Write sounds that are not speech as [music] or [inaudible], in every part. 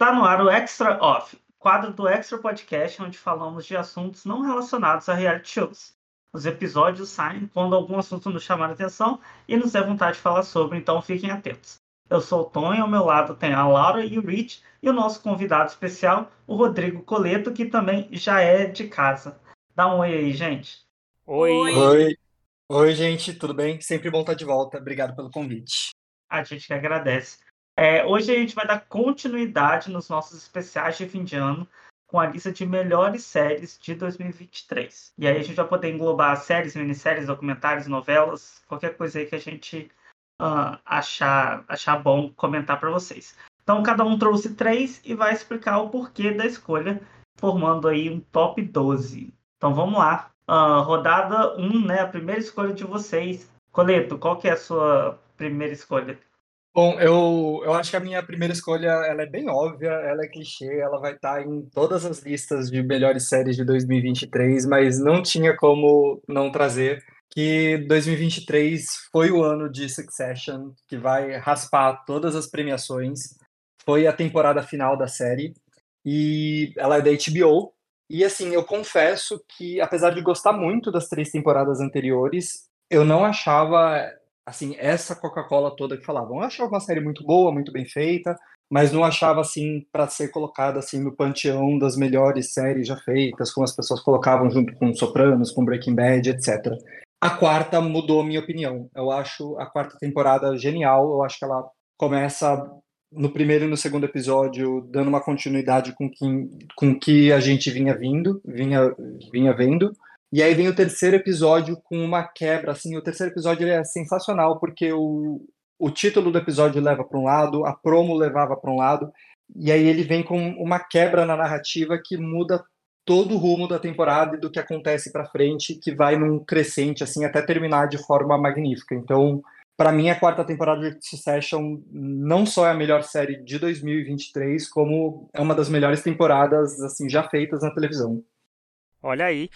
Está no ar o Extra Off, quadro do Extra Podcast, onde falamos de assuntos não relacionados a reality shows. Os episódios saem quando algum assunto nos chamar a atenção e nos der vontade de falar sobre, então fiquem atentos. Eu sou o Tom e ao meu lado tem a Laura e o Rich e o nosso convidado especial, o Rodrigo Coleto, que também já é de casa. Dá um oi aí, gente. Oi. Oi. Oi, gente, tudo bem? Sempre bom estar de volta. Obrigado pelo convite. A gente que agradece. É, hoje a gente vai dar continuidade nos nossos especiais de fim de ano com a lista de melhores séries de 2023. E aí a gente vai poder englobar séries, minisséries, documentários, novelas, qualquer coisa aí que a gente uh, achar, achar bom comentar para vocês. Então cada um trouxe três e vai explicar o porquê da escolha, formando aí um top 12. Então vamos lá. Uh, rodada 1, um, né? A primeira escolha de vocês. Coleto, qual que é a sua primeira escolha? Bom, eu, eu acho que a minha primeira escolha ela é bem óbvia, ela é clichê, ela vai estar em todas as listas de melhores séries de 2023, mas não tinha como não trazer que 2023 foi o ano de Succession, que vai raspar todas as premiações. Foi a temporada final da série e ela é da HBO. E assim, eu confesso que apesar de gostar muito das três temporadas anteriores, eu não achava assim, essa Coca-Cola toda que falavam. Eu achava uma série muito boa, muito bem feita, mas não achava assim para ser colocada assim no panteão das melhores séries já feitas, como as pessoas colocavam junto com Sopranos, com Breaking Bad, etc. A quarta mudou minha opinião. Eu acho a quarta temporada genial. Eu acho que ela começa no primeiro e no segundo episódio dando uma continuidade com que, com que a gente vinha vindo, vinha, vinha vendo. E aí vem o terceiro episódio com uma quebra, assim, o terceiro episódio é sensacional porque o, o título do episódio leva para um lado, a promo levava para um lado, e aí ele vem com uma quebra na narrativa que muda todo o rumo da temporada e do que acontece para frente, que vai num crescente assim até terminar de forma magnífica. Então, para mim a quarta temporada de Succession não só é a melhor série de 2023, como é uma das melhores temporadas assim já feitas na televisão. Olha aí.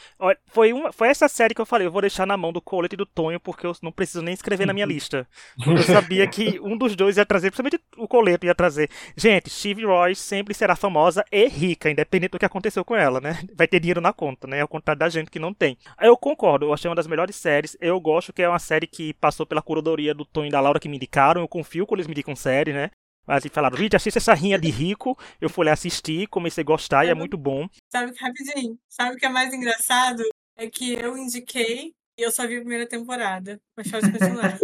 Foi, uma, foi essa série que eu falei, eu vou deixar na mão do Colette e do Tonho, porque eu não preciso nem escrever na minha lista. Eu sabia que [laughs] um dos dois ia trazer, principalmente o Colette ia trazer. Gente, Steve Roy sempre será famosa e rica, independente do que aconteceu com ela, né? Vai ter dinheiro na conta, né? Ao contrário da gente que não tem. Eu concordo, eu achei uma das melhores séries. Eu gosto que é uma série que passou pela curadoria do Tonho e da Laura que me indicaram. Eu confio quando eles me indicam série, né? Mas falaram, gente, assista essa rinha de rico. Eu fui lá assistir, comecei a gostar e é muito bom. Sabe, rapidinho, sabe o que é mais engraçado? É que eu indiquei e eu só vi a primeira temporada. Mas os [laughs] personagens.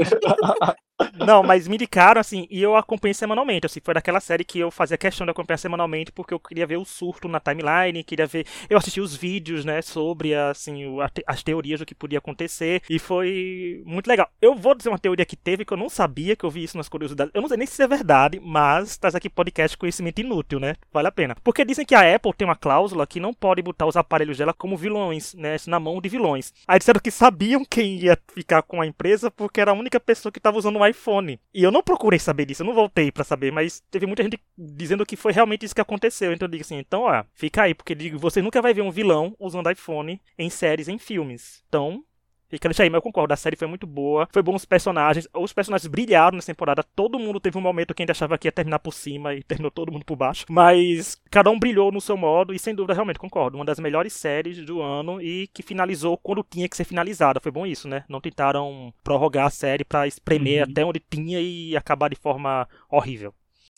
Não, mas me indicaram, assim, e eu acompanhei semanalmente. Assim, foi daquela série que eu fazia questão de acompanhar semanalmente, porque eu queria ver o surto na timeline, queria ver. Eu assisti os vídeos, né, sobre, assim, as teorias do que podia acontecer, e foi muito legal. Eu vou dizer uma teoria que teve, que eu não sabia, que eu vi isso nas curiosidades. Eu não sei nem se é verdade, mas traz aqui podcast conhecimento inútil, né? Vale a pena. Porque dizem que a Apple tem uma cláusula que não pode botar os aparelhos dela como vilões, né, na mão de vilões. Aí disseram que sabiam quem ia ficar com a empresa, porque era a única pessoa que estava usando um iPhone. E eu não procurei saber disso, eu não voltei para saber, mas teve muita gente dizendo que foi realmente isso que aconteceu. Então eu digo assim, então ó, fica aí, porque digo, você nunca vai ver um vilão usando iPhone em séries, em filmes. Então, Fica deixa aí, mas eu concordo. A série foi muito boa. Foi bom os personagens. Os personagens brilharam nessa temporada. Todo mundo teve um momento que a gente achava que ia terminar por cima e terminou todo mundo por baixo. Mas cada um brilhou no seu modo e sem dúvida realmente concordo. Uma das melhores séries do ano e que finalizou quando tinha que ser finalizada. Foi bom isso, né? Não tentaram prorrogar a série para espremer uhum. até onde tinha e acabar de forma horrível.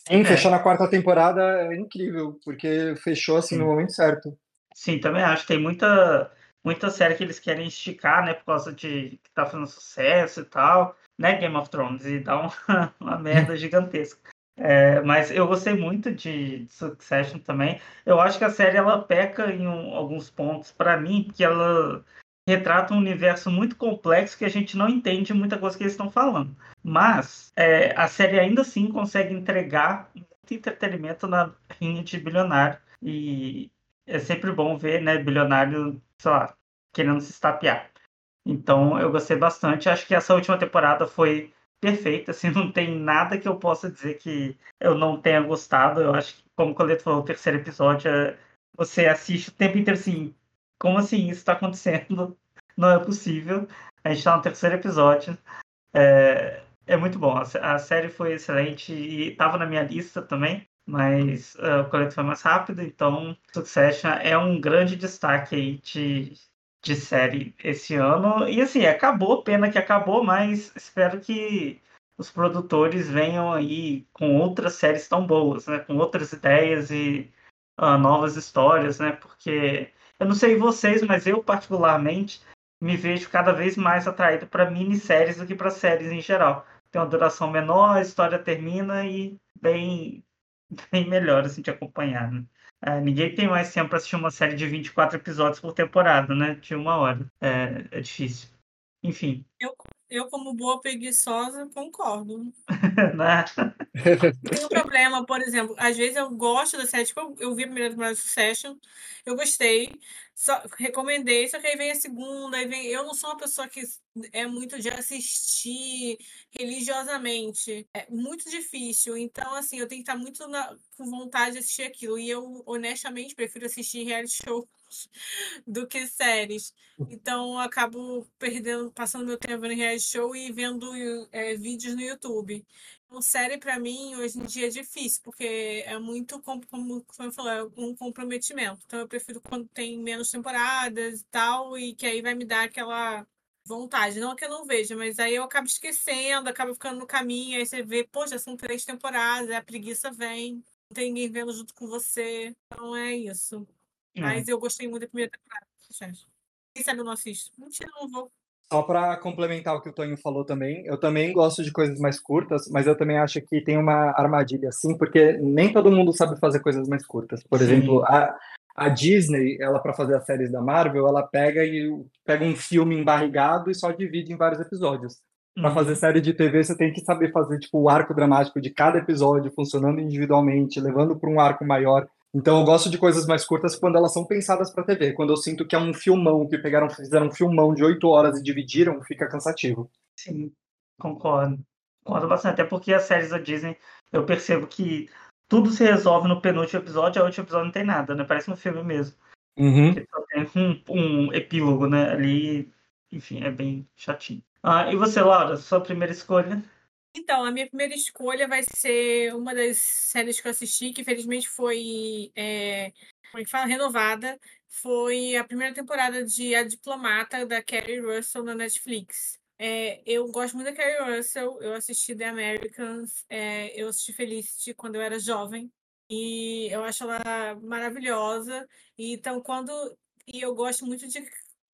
Sim, é. fechar na quarta temporada é incrível, porque fechou assim Sim. no momento certo. Sim, também acho. Tem muita muita série que eles querem esticar, né, por causa de que tá fazendo sucesso e tal, né, Game of Thrones, e dá uma, [laughs] uma merda gigantesca. É, mas eu gostei muito de, Succession também. Eu acho que a série ela peca em um, alguns pontos para mim, que ela retrata um universo muito complexo que a gente não entende muita coisa que eles estão falando. Mas é, a série ainda assim consegue entregar muito entretenimento na rinha de bilionário. E é sempre bom ver, né, bilionário sei lá, querendo se estapear. Então eu gostei bastante. Acho que essa última temporada foi perfeita, assim, [laughs] não tem nada que eu possa dizer que eu não tenha gostado. Eu acho que, como o Coleto falou, o terceiro episódio, é, você assiste o tempo inteiro assim, como assim isso está acontecendo? [laughs] Não é possível. A gente está no terceiro episódio. É, é muito bom. A, série foi excelente e estava na minha lista também. Mas uh, o colete foi mais rápido, então Succession é um grande destaque aí de, de série esse ano. E assim, acabou, pena que acabou, mas espero que os produtores venham aí com outras séries tão boas, né? Com outras ideias e uh, novas histórias, né? Porque eu não sei vocês, mas eu particularmente me vejo cada vez mais atraído para minisséries do que para séries em geral. Tem uma duração menor, a história termina e bem, [laughs] bem melhor assim, de acompanhar. Né? É, ninguém tem mais tempo para assistir uma série de 24 episódios por temporada, né? De uma hora. É, é difícil. Enfim. Eu, eu, como boa preguiçosa, concordo. [laughs] né? [laughs] Tem um problema, por exemplo, às vezes eu gosto da série, tipo, eu, eu vi a primeira temporada de Succession, eu gostei, só, recomendei, só que aí vem a segunda, aí vem. Eu não sou uma pessoa que é muito de assistir religiosamente. É muito difícil. Então, assim, eu tenho que estar muito na, com vontade de assistir aquilo. E eu, honestamente, prefiro assistir reality shows [laughs] do que séries. Então, eu acabo perdendo, passando meu tempo vendo reality show e vendo é, vídeos no YouTube. Então, série, para mim, hoje em dia é difícil, porque é muito, como, como eu falei, é um comprometimento. Então, eu prefiro quando tem menos temporadas e tal, e que aí vai me dar aquela vontade. Não que eu não veja, mas aí eu acabo esquecendo, acabo ficando no caminho, aí você vê, já são três temporadas, a preguiça vem, não tem ninguém vendo junto com você. Então é isso. É. Mas eu gostei muito da primeira temporada. Quem sabe eu não assisto? Mentira, não vou. Só para complementar o que o Tonho falou também, eu também gosto de coisas mais curtas, mas eu também acho que tem uma armadilha assim, porque nem todo mundo sabe fazer coisas mais curtas. Por Sim. exemplo, a, a Disney, ela para fazer as séries da Marvel, ela pega e pega um filme embarrigado e só divide em vários episódios. Para uhum. fazer série de TV, você tem que saber fazer tipo o arco dramático de cada episódio funcionando individualmente, levando para um arco maior. Então eu gosto de coisas mais curtas quando elas são pensadas para TV. Quando eu sinto que é um filmão que pegaram, fizeram um filmão de oito horas e dividiram, fica cansativo. Sim, concordo. Concordo bastante. Até porque as séries da Disney, eu percebo que tudo se resolve no penúltimo episódio, a último episódio não tem nada, né? Parece um filme mesmo. Uhum. Só tem um, um, epílogo, né? Ali, enfim, é bem chatinho. Ah, e você, Laura, sua primeira escolha? Então, a minha primeira escolha vai ser uma das séries que eu assisti, que infelizmente foi, é, como é que fala, renovada. Foi a primeira temporada de A Diplomata, da Kerry Russell, na Netflix. É, eu gosto muito da Kerry Russell, eu assisti The Americans, é, eu assisti Felicity quando eu era jovem, e eu acho ela maravilhosa. E, então, quando. E eu gosto muito de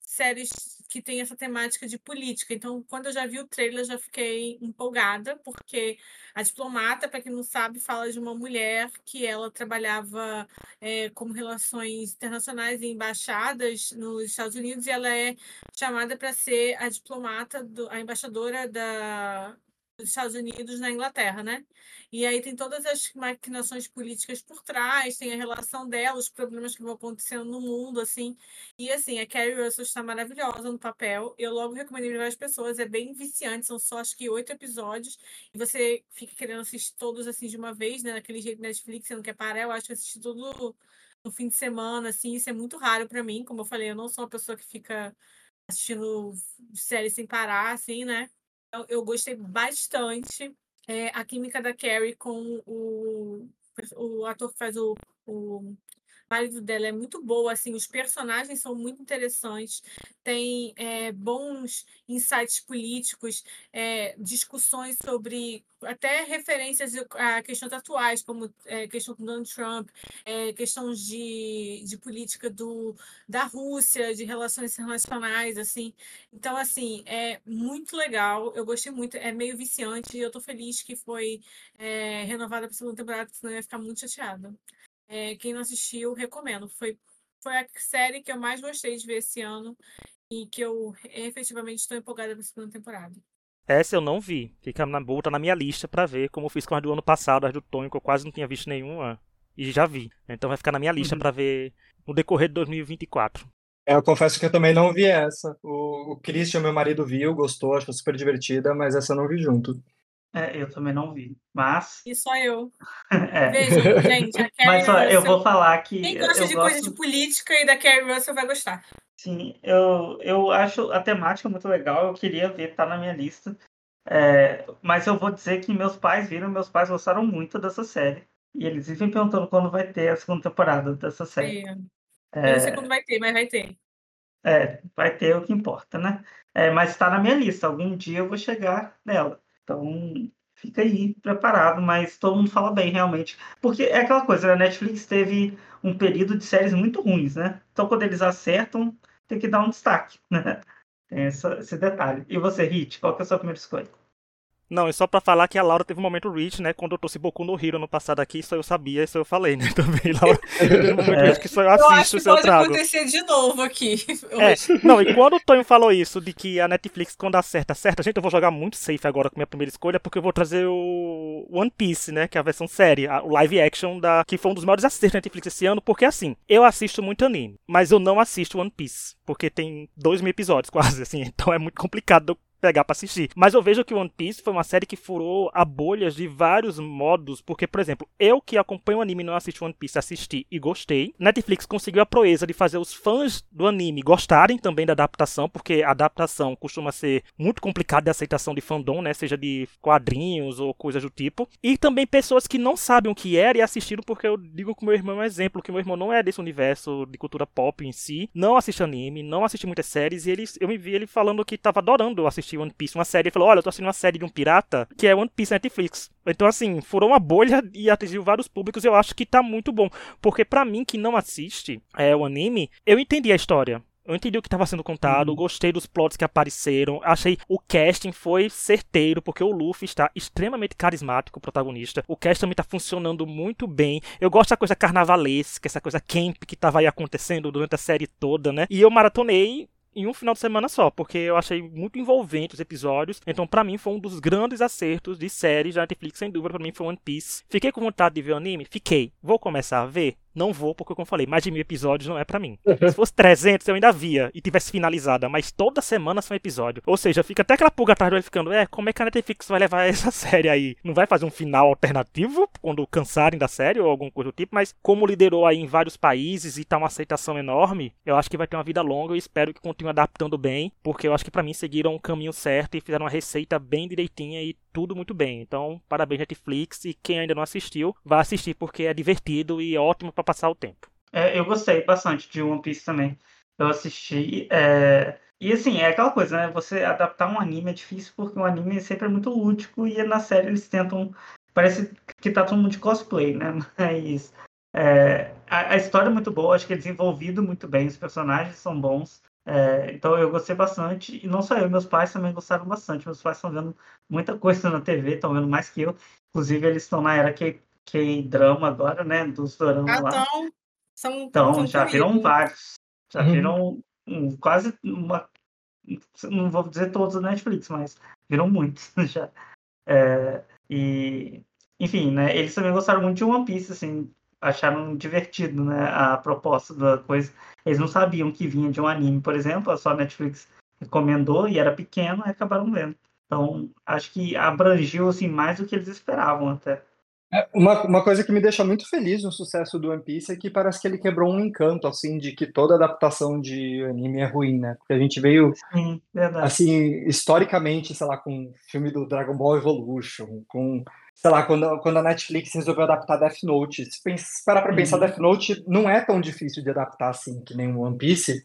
séries que tem essa temática de política. Então, quando eu já vi o trailer, já fiquei empolgada, porque a diplomata, para quem não sabe, fala de uma mulher que ela trabalhava é, como relações internacionais e embaixadas nos Estados Unidos, e ela é chamada para ser a diplomata, do, a embaixadora da, dos Estados Unidos na Inglaterra, né? E aí tem todas as maquinações políticas por trás, tem a relação dela, os problemas que vão acontecendo no mundo, assim. E assim, a Carrie Russell está maravilhosa no papel. Eu logo recomendei para várias pessoas, é bem viciante, são só acho que oito episódios. E você fica querendo assistir todos assim de uma vez, né? Naquele jeito Netflix, você não quer parar, eu acho que assistir tudo no fim de semana, assim, isso é muito raro para mim. Como eu falei, eu não sou uma pessoa que fica assistindo série sem parar, assim, né? Eu, eu gostei bastante. É, a química da Carrie com o, o ator que faz o, o marido dela é muito boa, assim, os personagens são muito interessantes, tem é, bons insights políticos, é, discussões sobre até referências a questões atuais, como é, questão do Donald Trump, é, questões de, de política do, da Rússia, de relações internacionais, assim. Então, assim, é muito legal, eu gostei muito, é meio viciante, e eu tô feliz que foi renovada para a segunda temporada, senão eu ia ficar muito chateada. É, quem não assistiu, recomendo. Foi, foi a série que eu mais gostei de ver esse ano e que eu efetivamente estou empolgada para a segunda temporada. Essa eu não vi. Fica na boa, tá na minha lista para ver, como eu fiz com as do ano passado, as do Tonho, que eu quase não tinha visto nenhuma. E já vi. Então vai ficar na minha lista uhum. para ver no decorrer de 2024. É, eu confesso que eu também não vi essa. O, o Christian, meu marido, viu, gostou, achou super divertida, mas essa eu não vi junto. É, eu também não vi, mas... E só eu. [laughs] é. Veja, gente, a [laughs] Carrie Mas só, eu vou falar que... Quem gosta de gosto... coisa de política e da Carrie Russell vai gostar. Sim, eu, eu acho a temática muito legal, eu queria ver, tá na minha lista. É, mas eu vou dizer que meus pais viram, meus pais gostaram muito dessa série. E eles vivem perguntando quando vai ter a segunda temporada dessa série. É. Eu não sei É, quando vai ter, mas vai ter. é, vai ter o que importa, né? É, mas está na minha lista. Algum dia eu vou chegar nela. Então, fica aí preparado. Mas todo mundo fala bem, realmente. Porque é aquela coisa, a Netflix teve um período de séries muito ruins, né? Então, quando eles acertam, tem que dar um destaque, né? Tem essa- esse detalhe. E você, Hit, qual que é a sua primeira escolha? Não, é só pra falar que a Laura teve um momento reach, né? Quando eu trouxe Boku no Hero no passado aqui, isso eu sabia, isso eu falei, né? [laughs] Também, Laura. Teve um momento É. que só eu Eu acho assisto, que isso eu pode trago. acontecer de novo aqui. [laughs] É, não, e quando o Tonho falou isso, de que a Netflix, quando acerta, acerta, gente, eu vou jogar muito safe agora com minha primeira escolha, porque eu vou trazer o One Piece, né, que é a versão série, a- o live action, da, que foi um dos maiores acertos da Netflix esse ano, porque assim, eu assisto muito anime, mas eu não assisto One Piece, porque tem dois mil episódios [laughs] quase, assim, então é muito complicado eu pegar pra assistir. Mas eu vejo que One Piece foi uma série que furou a bolhas de vários modos, porque, por exemplo, eu que acompanho o anime e não assisto One Piece, assisti e gostei. Netflix conseguiu a proeza de fazer os fãs do anime gostarem também da adaptação, porque a adaptação costuma ser muito complicada de aceitação de fandom, né? Seja de quadrinhos ou coisas do tipo. E também pessoas que não sabem o que era e assistiram, porque eu digo que meu irmão é um exemplo, que meu irmão não é desse universo de cultura pop em si, não assiste anime, não assiste muitas séries, e ele, eu me vi ele falando que tava adorando assistir One Piece, uma série. Ele falou: Olha, eu tô assistindo uma série de um pirata que é One Piece Netflix. Então, assim, furou uma bolha e atingiu vários públicos. Eu acho que tá muito bom. Porque pra mim que não assiste é, o anime, eu entendi a história. Eu entendi o que estava sendo contado, Uhum. gostei dos plots que apareceram, achei o casting foi certeiro, porque o Luffy está extremamente carismático, o protagonista. O cast também está funcionando muito bem. Eu gosto da coisa carnavalesca, essa coisa camp que estava aí acontecendo durante a série toda, né? E eu maratonei em um final de semana só, porque eu achei muito envolvente os episódios. Então, pra mim, foi um dos grandes acertos de séries da Netflix, sem dúvida, pra mim foi One Piece. Fiquei com vontade de ver o anime? Fiquei. Vou começar a ver? Não vou, porque como eu falei, mais de mil episódios não é pra mim. Se fosse 300, eu ainda via e tivesse finalizada, mas toda semana são episódio. Ou seja, fica até aquela pulga atrás do olho ficando, é, como é que a Netflix vai levar [laughs] essa série aí? Não vai fazer um final alternativo quando cansarem da série ou alguma coisa do tipo, mas como liderou aí em vários países e tá uma aceitação enorme, eu acho que vai ter uma vida longa e espero que continue adaptando bem, porque eu acho que pra mim seguiram o caminho certo e fizeram uma receita bem direitinha e tudo muito bem. Então, parabéns Netflix e quem ainda não assistiu, vá assistir porque é divertido e ótimo pra passar o tempo. É, eu gostei bastante de One Piece também. Eu assisti. é, E assim, é aquela coisa, né? Você adaptar um anime é difícil porque o anime sempre é muito lúdico e na série eles tentam. Parece que tá todo mundo de cosplay, né? [laughs] Mas é, a, a história é muito boa, acho que é desenvolvido muito bem, os personagens são bons. É, então eu gostei bastante, e não só eu, meus pais também gostaram bastante. Meus pais estão vendo muita coisa na TV, estão vendo mais que eu. Inclusive, eles estão na era que, que drama agora, né? Dos doramas Ah, lá. então, são, Então, são já viram comigo. vários. Já Uhum. viram um, quase uma. Não vou dizer todos da Netflix, mas viram muitos [laughs] já. É, e, enfim, né? Eles também gostaram muito de One Piece, assim, acharam divertido, né? A proposta da coisa. Eles não sabiam que vinha de um anime, por exemplo, só a Netflix recomendou e era pequeno e acabaram vendo. Então, acho que abrangiu assim, mais do que eles esperavam até. É, Uma, uma coisa que me deixa muito feliz no sucesso do One Piece é que parece que ele quebrou um encanto, assim, de que toda adaptação de anime é ruim, né? Porque a gente veio, Sim, assim, historicamente, sei lá, com o filme do Dragon Ball Evolution, com, sei lá, quando, quando a Netflix resolveu adaptar Death Note. Se parar pra pensar, Uhum. Death Note não é tão difícil de adaptar, assim, que nem o One Piece,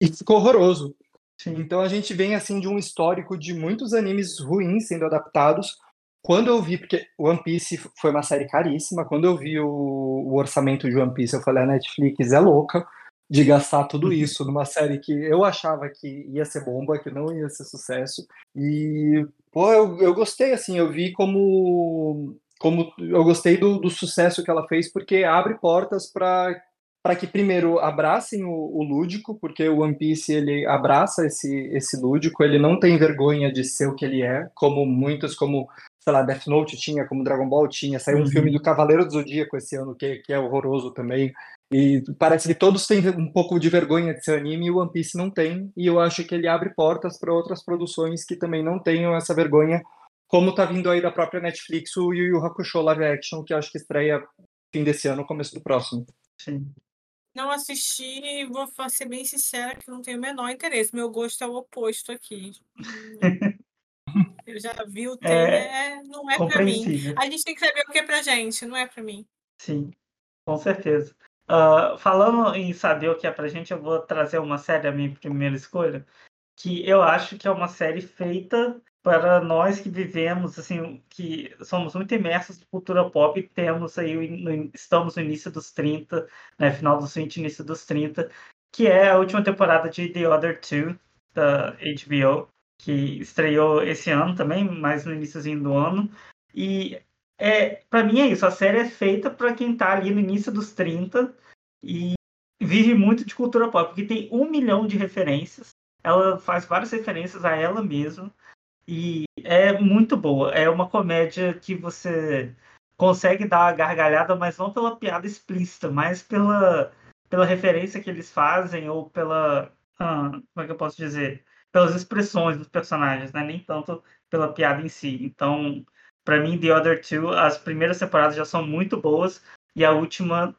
e ficou horroroso. Sim. Então a gente vem assim de um histórico de muitos animes ruins sendo adaptados. Quando eu vi, porque One Piece foi uma série caríssima, quando eu vi o, o orçamento de One Piece, eu falei, a Netflix é louca de gastar tudo isso numa série que eu achava que ia ser bomba, que não ia ser sucesso. E, pô, eu, eu gostei, assim, eu vi como, como eu gostei do, do sucesso que ela fez, porque abre portas para para que primeiro abracem o, o, lúdico, porque o One Piece ele abraça esse, esse lúdico, ele não tem vergonha de ser o que ele é, como muitos, como sei lá, Death Note tinha, como Dragon Ball tinha, saiu um Uhum. filme do Cavaleiro do Zodíaco esse ano que, que é horroroso também, e parece que todos têm um pouco de vergonha de ser anime e o One Piece não tem, e eu acho que ele abre portas para outras produções que também não tenham essa vergonha, como tá vindo aí da própria Netflix o Yu Yu Hakusho live action, que eu acho que estreia fim desse ano, começo do próximo. Sim. Não assisti vou ser bem sincera que não tenho o menor interesse. Meu gosto é o oposto aqui. [laughs] Eu já vi o trailer, é, não é pra mim. A gente tem que saber o que é pra gente, não é pra mim. Sim, com certeza. Uh, falando em saber o que é pra gente, eu vou trazer uma série, a minha primeira escolha, que eu acho que é uma série feita para nós que vivemos, assim, que somos muito imersos na cultura pop, temos aí, no, estamos no início dos 30, né, final dos 20, início dos 30, que é a última temporada de The Other Two, da HBO, que estreou esse ano também, mais no iníciozinho do ano. E é, para mim é isso, a série é feita para quem está ali no início dos 30 e vive muito de cultura pop, porque tem um milhão de referências, ela faz várias referências a ela mesma, e é muito boa. É uma comédia que você consegue dar a gargalhada, mas não pela piada explícita, mas pela, pela referência que eles fazem ou pela. Ah, como é que eu posso dizer? Pelas expressões dos personagens, né? nem tanto pela piada em si. Então, para mim, The Other Two, as primeiras temporadas já são muito boas e a última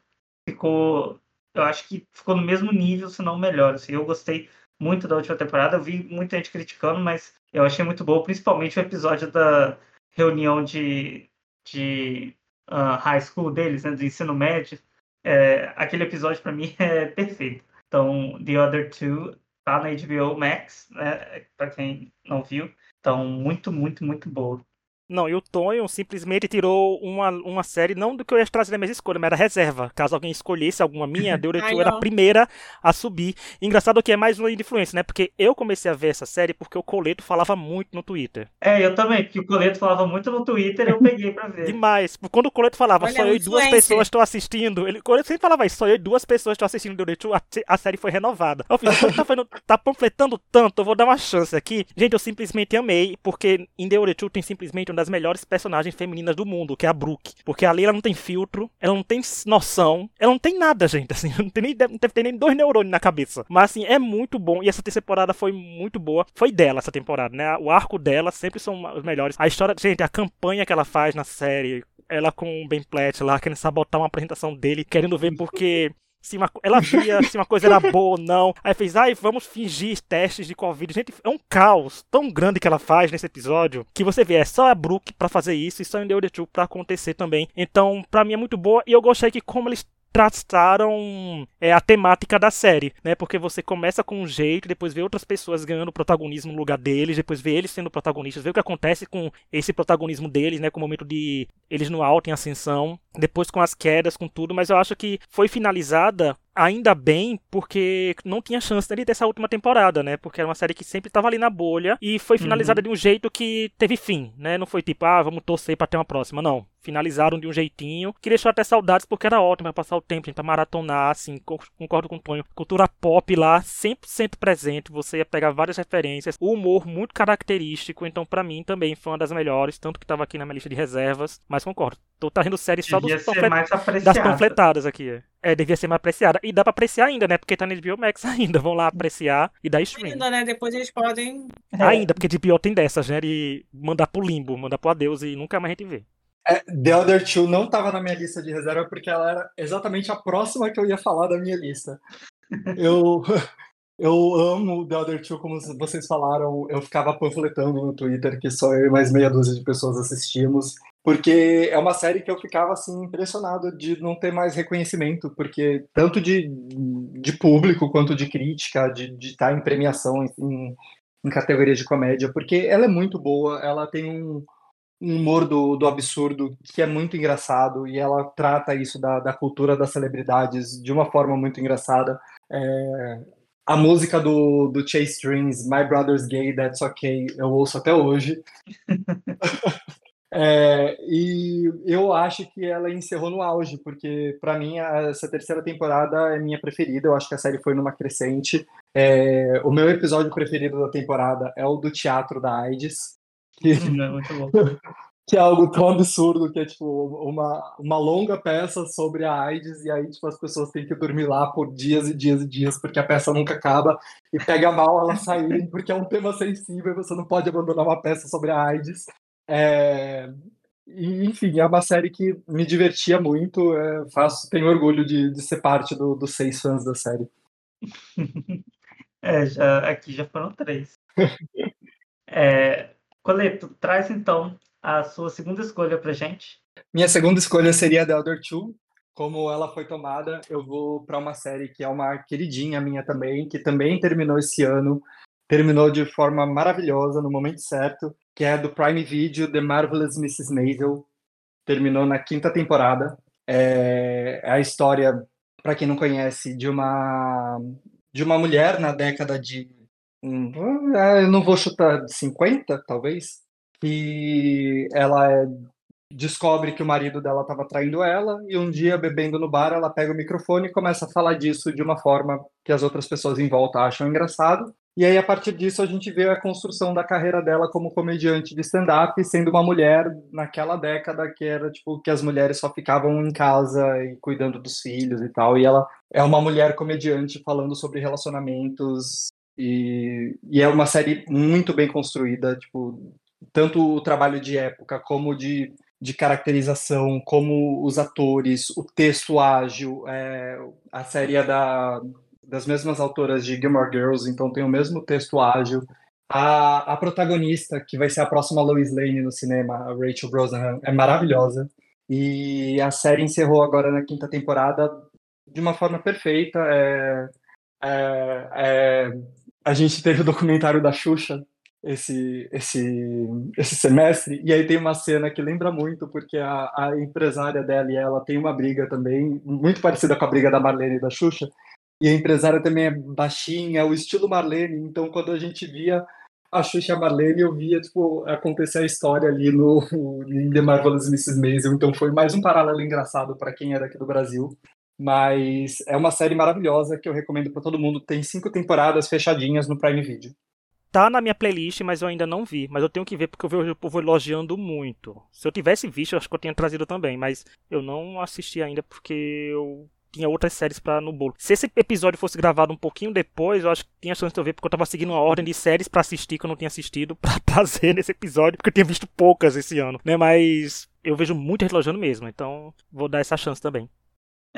ficou. Eu acho que ficou no mesmo nível, se não melhor. Assim, eu gostei muito da última temporada. Eu vi muita gente criticando, mas eu achei muito bom, principalmente o episódio da reunião de, de uh, high school deles, né, do ensino médio. É, aquele episódio para mim [laughs] é perfeito. Então, The Other Two tá na HBO Max, né, para quem não viu. Então, muito, muito, muito boa. Não, e o Tonho simplesmente tirou uma, uma série, não do que eu ia trazer na minha escolha, mas era reserva. Caso alguém escolhesse alguma minha, [laughs] The Two era a primeira a subir. Engraçado que é mais uma influência, né? Porque eu comecei a ver essa série porque o Coleto falava muito no Twitter. É, eu também, porque o Coleto falava muito no Twitter eu peguei pra ver. Demais. Quando o Coleto falava, Olha, só eu e duas pessoas estão assistindo, ele, o Coleto sempre falava isso, só eu e duas pessoas estão assistindo The Two, a, a série foi renovada. Eu fiz, tá, fazendo, tá panfletando tanto, eu vou dar uma chance aqui. Gente, eu simplesmente amei, porque em The Two tem simplesmente uma das melhores personagens femininas do mundo, que é a Brooke. Porque ali ela não tem filtro, ela não tem noção, ela não tem nada, gente. Assim, [laughs] não, tem nem, não ter nem dois neurônios na cabeça. Mas assim, é muito bom. E essa temporada foi muito boa. Foi dela essa temporada, né? O arco dela sempre são os melhores. A história, gente, a campanha que ela faz na série, ela com o Ben Platt lá, querendo sabotar uma apresentação dele, querendo ver porque se uma, ela via se uma coisa era boa ou não. Aí fez, ai, vamos fingir testes de Covid. Gente, é um caos tão grande que ela faz nesse episódio que você vê, é só a Brooke para fazer isso e só em The Other Two pra acontecer também. Então, pra mim é muito boa e eu gostei que como eles trataram é, a temática da série, né? Porque você começa com um jeito, depois vê outras pessoas ganhando protagonismo no lugar deles, depois vê eles sendo protagonistas, vê o que acontece com esse protagonismo deles, né? Com o momento de eles no alto em ascensão, depois com as quedas, com tudo, mas eu acho que foi finalizada ainda bem, porque não tinha chance dele dessa última temporada, né? Porque era uma série que sempre estava ali na bolha e foi finalizada uhum. de um jeito que teve fim, né? Não foi tipo, ah, vamos torcer para ter uma próxima, não. Finalizaram de um jeitinho que deixou até saudades porque era ótimo para passar o tempo, gente, pra maratonar, assim, concordo com o Tonho. Cultura pop lá, 100% presente, você ia pegar várias referências, o humor muito característico, então para mim também foi uma das melhores, tanto que tava aqui na minha lista de reservas, mas concordo. Tô trazendo série só dos panflet... das panfletadas aqui. É. é, devia ser mais apreciada. E dá pra apreciar ainda, né? Porque tá na HBO Max [laughs] ainda. Vão lá apreciar e dar stream. Ainda, né? Depois eles podem. Ainda, porque HBO tem dessas, né? De mandar pro limbo, mandar pro adeus e nunca mais a gente vê. É, The Other Two não estava na minha lista de reserva porque ela era exatamente a próxima que eu ia falar da minha lista. Eu, [laughs] eu amo The Other Two, como vocês falaram. Eu ficava panfletando no Twitter que só eu e mais meia dúzia de pessoas assistimos porque é uma série que eu ficava assim impressionado de não ter mais reconhecimento, porque tanto de, de público quanto de crítica, de, estar em premiação em, em categoria de comédia, porque ela é muito boa, ela tem um, um humor do, do absurdo que é muito engraçado e ela trata isso da, da cultura das celebridades de uma forma muito engraçada. É, a música do, do Chase Strings, My Brother's Gay, That's Okay, eu ouço até hoje. [laughs] É, e eu acho que ela encerrou no auge, porque para mim essa terceira temporada é minha preferida. Eu acho que a série foi numa crescente. É, o meu episódio preferido da temporada é o do teatro da AIDS. Que, é [laughs] que é algo tão absurdo que é tipo uma, uma longa peça sobre a AIDS e aí tipo as pessoas têm que dormir lá por dias e dias e dias porque a peça nunca acaba e pega mal elas [laughs] saírem porque é um tema sensível e você não pode abandonar uma peça sobre a AIDS é, enfim, é uma série que me divertia muito. É, faço, tenho orgulho de, de ser parte do, dos seis fãs da série. [laughs] É, já, aqui já foram três. é, Coleto, traz então a sua segunda escolha pra gente. Minha segunda escolha seria The Other Two. como ela foi tomada, eu vou para uma série que é uma queridinha minha também, que também terminou esse ano, terminou de forma maravilhosa, no momento certo, que é do Prime Video, The Marvelous Mrs. Maisel. Terminou na quinta temporada. É, é a história, para quem não conhece, de uma de uma mulher na década de eu não vou chutar de 50, talvez, que ela é descobre que o marido dela estava traindo ela e um dia bebendo no bar ela pega o microfone e começa a falar disso de uma forma que as outras pessoas em volta acham engraçado. E aí a partir disso a gente vê a construção da carreira dela como comediante de stand-up sendo uma mulher naquela década que era tipo que as mulheres só ficavam em casa e cuidando dos filhos e tal. E ela é uma mulher comediante falando sobre relacionamentos e, e é uma série muito bem construída tipo tanto o trabalho de época como de de caracterização, como os atores, o texto ágil, é, a série é da, das mesmas autoras de Gilmore Girls, então tem o mesmo texto ágil. A, a protagonista, que vai ser a próxima Lois Lane no cinema, a Rachel Brosnahan, é maravilhosa. E a série encerrou agora na quinta temporada de uma forma perfeita. É, é, é, a gente teve o documentário da Xuxa, esse, esse, esse semestre, e aí tem uma cena que lembra muito, porque a, a empresária dela e ela tem uma briga também, muito parecida com a briga da Marlene e da Xuxa, e a empresária também é baixinha, o estilo Marlene, então quando a gente via a Xuxa e a Marlene, eu via, tipo, acontecer a história ali no, [laughs] em The Marvelous Mrs. Maisel, então foi mais um paralelo engraçado para quem é daqui do Brasil, mas é uma série maravilhosa que eu recomendo para todo mundo, tem cinco temporadas fechadinhas no Prime Video. Tá na minha playlist, mas eu ainda não vi. Mas eu tenho que ver porque eu vejo o povo elogiando muito. Se eu tivesse visto, eu acho que eu tinha trazido também. Mas eu não assisti ainda porque eu tinha outras séries para no bolo. Se esse episódio fosse gravado um pouquinho depois, eu acho que tinha chance de eu ver, porque eu tava seguindo uma ordem de séries para assistir que eu não tinha assistido [laughs] para trazer nesse episódio, porque eu tinha visto poucas esse ano, né? Mas eu vejo muito elogiando mesmo, então vou dar essa chance também.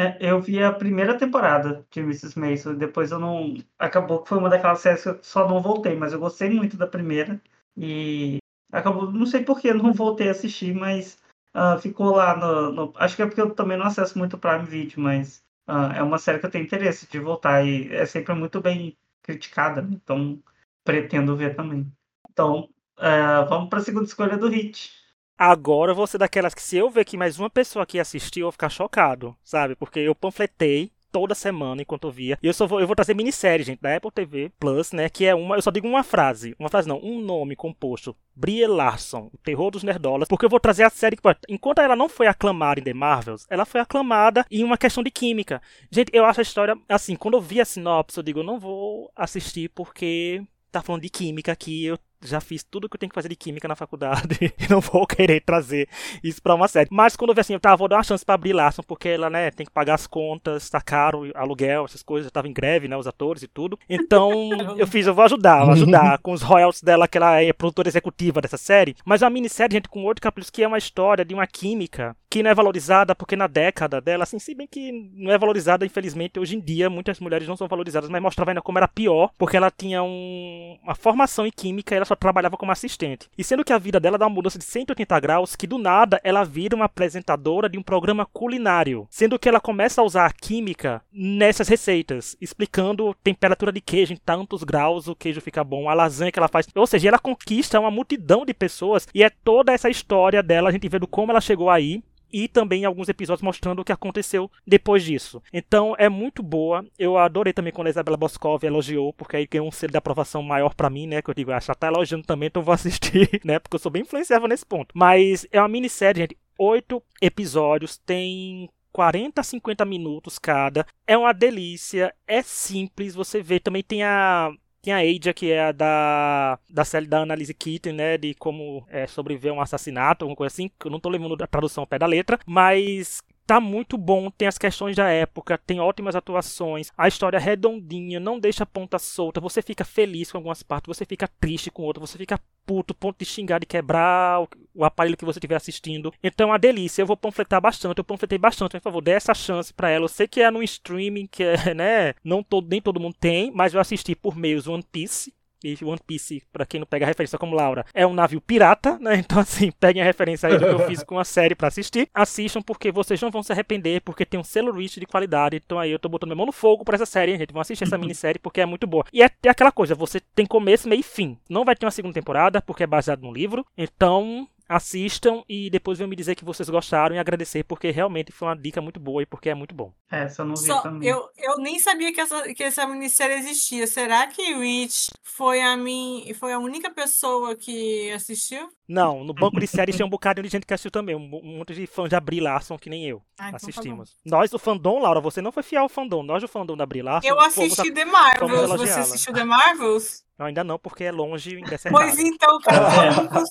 É, eu vi a primeira temporada de Mrs. Mason, depois eu não. Acabou que foi uma daquelas séries que eu só não voltei, mas eu gostei muito da primeira. E acabou, não sei por que não voltei a assistir, mas uh, ficou lá no, no, Acho que é porque eu também não acesso muito o Prime Video, mas uh, é uma série que eu tenho interesse de voltar e é sempre muito bem criticada, né? então pretendo ver também. Então, uh, vamos para a segunda escolha do Hit. Agora eu vou ser daquelas que se eu ver que mais uma pessoa aqui assistiu, eu vou ficar chocado, sabe? Porque eu panfletei toda semana enquanto eu via. E eu só vou, eu vou trazer minissérie, gente, da Apple TV Plus, né? Que é uma. Eu só digo uma frase. Uma frase não, um nome composto. Brie Larson, o terror dos nerdolas. Porque eu vou trazer a série que. Enquanto ela não foi aclamada em The Marvels, ela foi aclamada em uma questão de química. Gente, eu acho a história. Assim, quando eu vi a sinopse, eu digo, eu não vou assistir porque tá falando de química aqui. Eu já fiz tudo que eu tenho que fazer de química na faculdade [laughs] e não vou querer trazer isso para uma série. Mas quando eu vi assim, eu tava, vou dar uma chance pra abrir Larson, porque ela, né, tem que pagar as contas, tá caro, aluguel, essas coisas, eu tava em greve, né, os atores e tudo. Então, [laughs] eu fiz, eu vou ajudar, vou ajudar com os royalties dela, que ela é produtora executiva dessa série. Mas é uma minissérie, gente, com oito capítulos, que é uma história de uma química que não é valorizada, porque na década dela, assim, se bem que não é valorizada, infelizmente, hoje em dia, muitas mulheres não são valorizadas, mas mostrava ainda como era pior, porque ela tinha um, uma formação em química e trabalhava como assistente. E sendo que a vida dela dá uma mudança de 180 graus, que do nada ela vira uma apresentadora de um programa culinário. Sendo que ela começa a usar a química nessas receitas, explicando temperatura de queijo em tantos graus o queijo fica bom, a lasanha que ela faz. Ou seja, ela conquista uma multidão de pessoas e é toda essa história dela, a gente vendo como ela chegou aí e também alguns episódios mostrando o que aconteceu depois disso. Então é muito boa. Eu adorei também quando a Isabela Boscov elogiou, porque aí ganhou um selo de aprovação maior para mim, né? Que eu digo, ah, já tá elogiando também, então vou [laughs] assistir, né? Porque eu sou bem influenciável nesse ponto. Mas é uma minissérie, gente. Oito episódios, tem 40 a 50 minutos cada. É uma delícia, é simples. Você vê, também tem a tem a Aja, que é a da, da série da Annalise Keaton, né? De como é, sobreviver a um assassinato, alguma coisa assim. Eu não tô lembrando a tradução ao pé da letra. Mas tá muito bom, tem as questões da época, tem ótimas atuações, a história é redondinha, não deixa a ponta solta, você fica feliz com algumas partes, você fica triste com outras, você fica puto, ponto de xingar, de quebrar o, aparelho que você estiver assistindo. Então é uma delícia, eu vou panfletar bastante, eu panfletei bastante, por favor, dê essa chance para ela. Eu sei que é no streaming, que é, [laughs] né, não todo, nem todo mundo tem, mas eu assisti por meios One Piece, E One Piece, pra quem não pega a referência como Laura, é um navio pirata, né? [laughs] Então, assim, peguem a referência aí do que eu fiz com a série pra assistir. Assistam, porque vocês não vão se arrepender, porque tem um selo rich de qualidade. Então aí eu tô botando minha mão no fogo pra essa série, hein, gente? Vão assistir essa minissérie porque é muito boa. E é, é aquela coisa, você tem começo, meio e fim. Não vai ter uma segunda temporada, porque é baseado no livro. Então, assistam e depois venham me dizer que vocês gostaram e agradecer, porque realmente foi uma dica muito boa e porque é muito bom. É, essa eu não vi Só, também. eu, eu nem sabia que essa, que essa minissérie existia. Será que Rich foi a, min, foi a única pessoa que assistiu? Não, no banco de séries tem um bocado de gente que assistiu também, um, um monte de fãs da Brie Larson que nem eu. Ah, então tá assistimos. Nós do fandom, Laura, você não foi fiel ao fandom. Nós do fandom da Brie Larson. Eu fomos a- assisti The Marvels. Você assistiu The Marvels? Não, ainda não, porque é longe e Pois indecernado. então, cara, com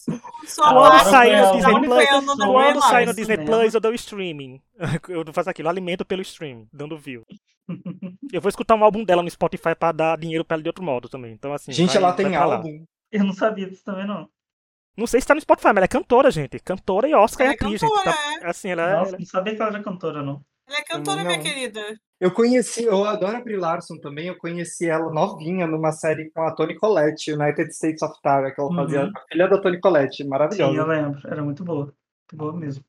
sua Quando sair no é, Disney Plus, quando sair no Disney. Plus, eu dou streaming. [laughs] Eu faço aquilo, alimento pelo streaming, dando view. [laughs] Eu vou escutar um álbum dela no Spotify pra dar dinheiro pra ela de outro modo também. Então, assim. Gente, vai- ela tem álbum. Eu não sabia disso também, não. Não sei se tá no Spotify, mas ela é cantora, gente. Cantora e Oscar Ela e é atriz, cantora, gente. Tá- assim, ela, Nossa, ela- não sabia que ela era cantora, não. Ela é cantora, minha querida. Eu conheci, eu adoro a Brie Larson também, eu conheci ela novinha numa série com a Toni Collette, United States of Tara, que ela fazia Uhum. a filha da Toni Collette, Sim, eu maravilhosa. lembro. Era muito boa. Muito boa mesmo.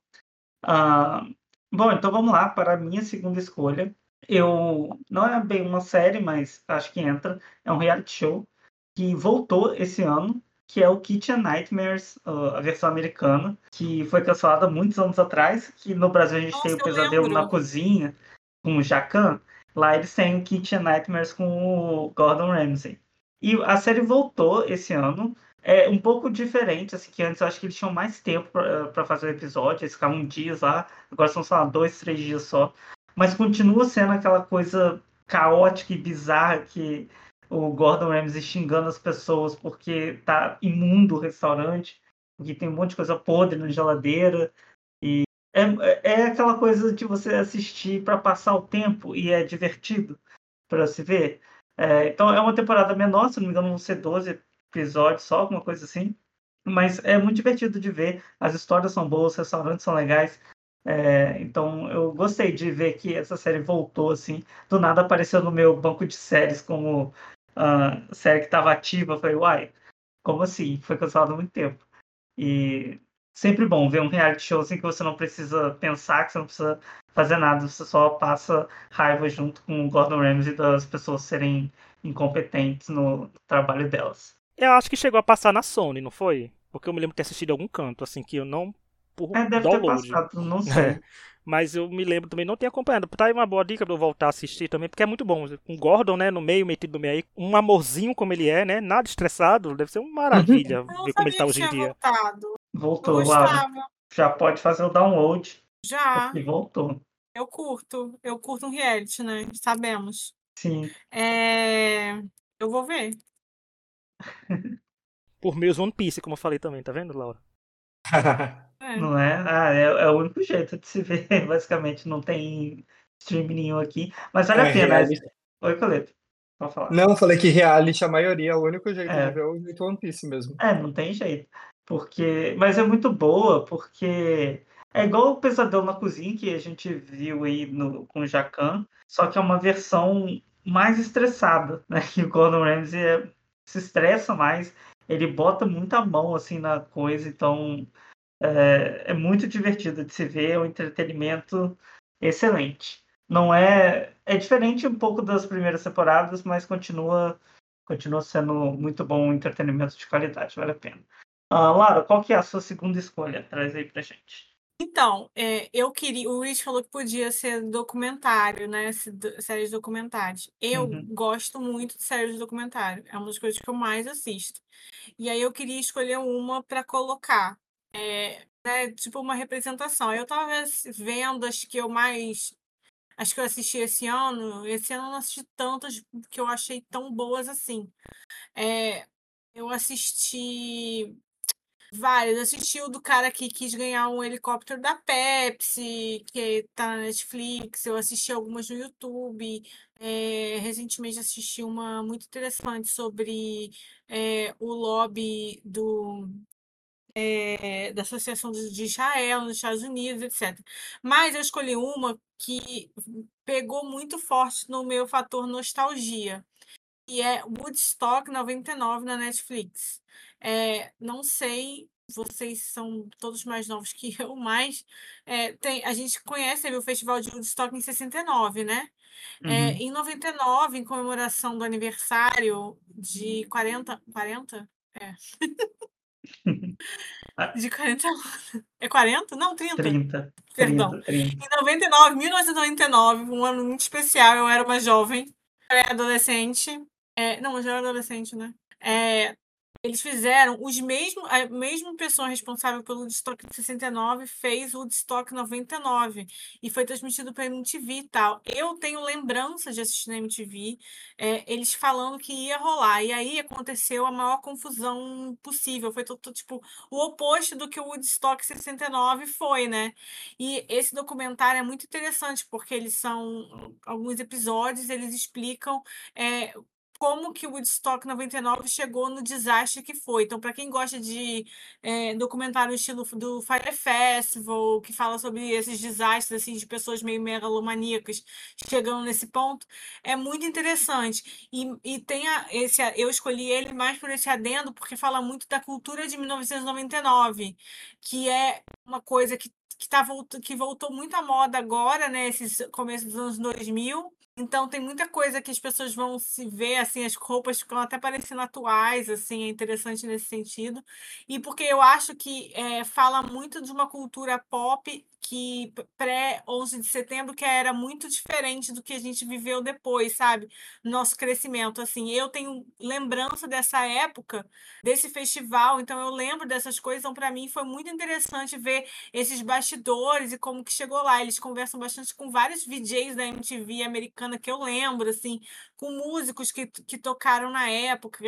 Ah, bom, então vamos lá para a minha segunda escolha. Eu não é bem uma série, mas acho que entra. É um reality show que voltou esse ano, que é o Kitchen Nightmares, a versão americana, que foi cancelada muitos anos atrás. Que no Brasil a gente Nossa, tem o Pesadelo lembro. na Cozinha com o Jacan. Lá eles têm o Kitchen Nightmares com o Gordon Ramsay. E a série voltou esse ano. É um pouco diferente, assim, que antes eu acho que eles tinham mais tempo para fazer o episódio, eles ficavam dias lá, agora são, sei lá, dois, três dias só. Mas continua sendo aquela coisa caótica e bizarra que o Gordon Ramsay xingando as pessoas porque tá imundo o restaurante, porque tem um monte de coisa podre na geladeira. E é, é aquela coisa de você assistir para passar o tempo e é divertido para se ver. É, então é uma temporada menor, se não me engano, vão ser 12 episódios só, alguma coisa assim. Mas é muito divertido de ver. As histórias são boas, os restaurantes são legais. É, então eu gostei de ver que essa série voltou assim. Do nada apareceu no meu banco de séries como série que estava ativa. Falei, uai, como assim? Foi cancelado há muito tempo. E sempre bom ver um reality show assim que você não precisa pensar, que você não precisa fazer nada, você só passa raiva junto com o Gordon Ramsay das pessoas serem incompetentes no trabalho delas. Eu acho que chegou a passar na Sony, não foi? Porque eu me lembro de ter assistido em algum canto, assim, que eu não. Por É, deve download. ter passado, não [laughs] sei. Mas eu me lembro também, não tinha acompanhado. Tá aí uma boa dica pra eu voltar a assistir também, porque é muito bom. Com o Gordon, né, no meio, metido no meio aí, um amorzinho como ele é, né? Nada estressado, deve ser uma maravilha [laughs] ver como ele tá hoje em dia. voltado. Voltou, gostava. Já pode fazer o download. Já. E voltou. Eu curto. Eu curto um reality, né? Sabemos. Sim. É... Eu vou ver. [laughs] Por meus One Piece, como eu falei também, tá vendo, Laura? É. Não é? Ah, é, é o único jeito de se ver. [laughs] Basicamente, não tem stream nenhum aqui. Mas vale a É, pena. reality. Oi, Coleto. Pode falar. Não, eu falei que reality, a maioria, o único jeito É. de ver é o jeito One Piece mesmo. É, não tem jeito. Porque. Mas é muito boa, porque é igual o Pesadelo na Cozinha que a gente viu aí no, com o Jacan, só que é uma versão mais estressada, né? [laughs] Que o Gordon Ramsay é- se estressa mais, ele bota muita mão assim na coisa, então é, é muito divertido de se ver, é um entretenimento excelente. Não é. É diferente um pouco das primeiras temporadas, mas continua, continua sendo muito bom um entretenimento de qualidade, vale a pena. Ah, Laura, qual que é a sua segunda escolha? Traz aí pra gente. Então, é, eu queria. O Rich falou que podia ser documentário, né? se- do- Séries de documentários. Eu Uhum. gosto muito de séries de documentário. É uma das coisas que eu mais assisto. E aí eu queria escolher uma para colocar. É, né, tipo uma representação. Eu tava vendo as que eu mais. As que eu assisti esse ano. Esse ano eu não assisti tantas que eu achei tão boas assim. É, eu assisti várias. Eu assisti o do cara que quis ganhar um helicóptero da Pepsi, que tá na Netflix. Eu assisti algumas no YouTube. É, recentemente assisti uma muito interessante sobre é, o lobby do, é, da Associação de de Israel nos Estados Unidos, etc. Mas eu escolhi uma que pegou muito forte no meu fator nostalgia. e é Woodstock 99 na Netflix. É, não sei, vocês são todos mais novos que [laughs] eu, mas é, tem, a gente conhece o Festival de Woodstock em 69, né? É, Uhum. em 99, em comemoração do aniversário de 40. 40? É. [laughs] De 40 anos. É 40? Não, 30. 30. Perdão. 30, 30. Em 99, 1999, um ano muito especial, eu era uma jovem, pré-adolescente. É, não, eu já era adolescente, né? É, eles fizeram os mesmos, a mesma pessoa responsável pelo Woodstock de 69 fez o Woodstock 99 e foi transmitido pela MTV e tal. Eu tenho lembrança de assistir na MTV, é, eles falando que ia rolar e aí aconteceu a maior confusão possível. Foi todo, tipo o oposto do que o Woodstock 69 foi, né? E esse documentário é muito interessante porque eles são alguns episódios, eles explicam é, como que o Woodstock 99 chegou no desastre que foi. Então, para quem gosta de é, documentário estilo do Fire Festival, que fala sobre esses desastres assim de pessoas meio megalomaníacas chegando nesse ponto, é muito interessante. E, e tem a, esse, eu escolhi ele mais por esse adendo, porque fala muito da cultura de 1999, que é uma coisa que que, tá, que voltou muito à moda agora, né? Esses começos dos anos 2000. Então tem muita coisa que as pessoas vão se ver, assim, as roupas ficam até parecendo atuais, assim, é interessante nesse sentido. E porque eu acho que é, fala muito de uma cultura pop que pré-11 de setembro que era muito diferente do que a gente viveu depois, sabe? Nosso crescimento, assim. Eu tenho lembrança dessa época, desse festival, então eu lembro dessas coisas, então para mim foi muito interessante ver esses bastidores e como que chegou lá. Eles conversam bastante com vários VJs da MTV americana que eu lembro, assim, com músicos que, que tocaram na época,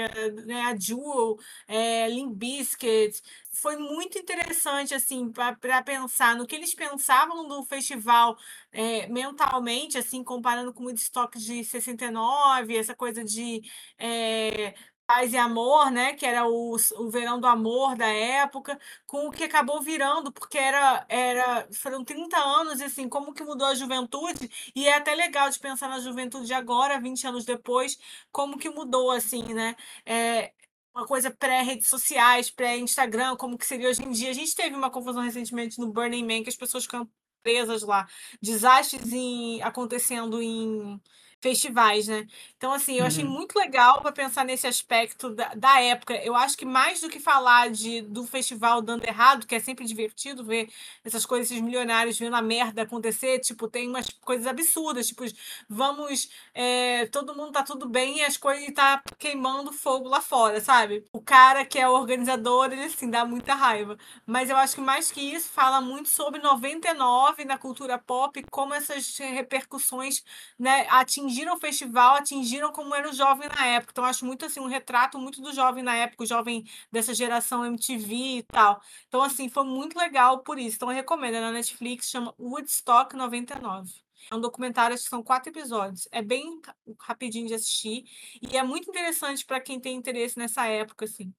né? A Jewel, é, Limp Bizkit. Foi muito interessante, assim, para pensar no que eles pensavam do festival é, mentalmente, assim, comparando com o Woodstock de 69, essa coisa de é, paz e amor, né? Que era o, o verão do amor da época, com o que acabou virando, porque era, era foram 30 anos, e assim, como que mudou a juventude, e é até legal de pensar na juventude de agora, 20 anos depois, como que mudou, assim, né? É, uma coisa pré-redes sociais, pré-Instagram, como que seria hoje em dia. A gente teve uma confusão recentemente no Burning Man, que as pessoas ficam presas lá, desastres em, acontecendo em festivais, né? Então, assim, eu achei Uhum. muito legal para pensar nesse aspecto da, da época. Eu acho que mais do que falar de, do festival dando errado, que é sempre divertido ver essas coisas, esses milionários vendo a merda acontecer, tipo, tem umas coisas absurdas, tipo, vamos, é, todo mundo tá tudo bem e as coisas tá queimando fogo lá fora, sabe? O cara que é o organizador, ele, assim, dá muita raiva. Mas eu acho que mais que isso, fala muito sobre 99 na cultura pop, como essas repercussões, né, atingiram o festival, atingiram como era o jovem na época. Então, acho muito assim, um retrato muito do jovem na época, o jovem dessa geração MTV e tal. Então, assim, foi muito legal por isso. Então, eu recomendo, é na Netflix, chama Woodstock 99. É um documentário, acho que são quatro episódios. É bem rapidinho de assistir e é muito interessante para quem tem interesse nessa época, assim.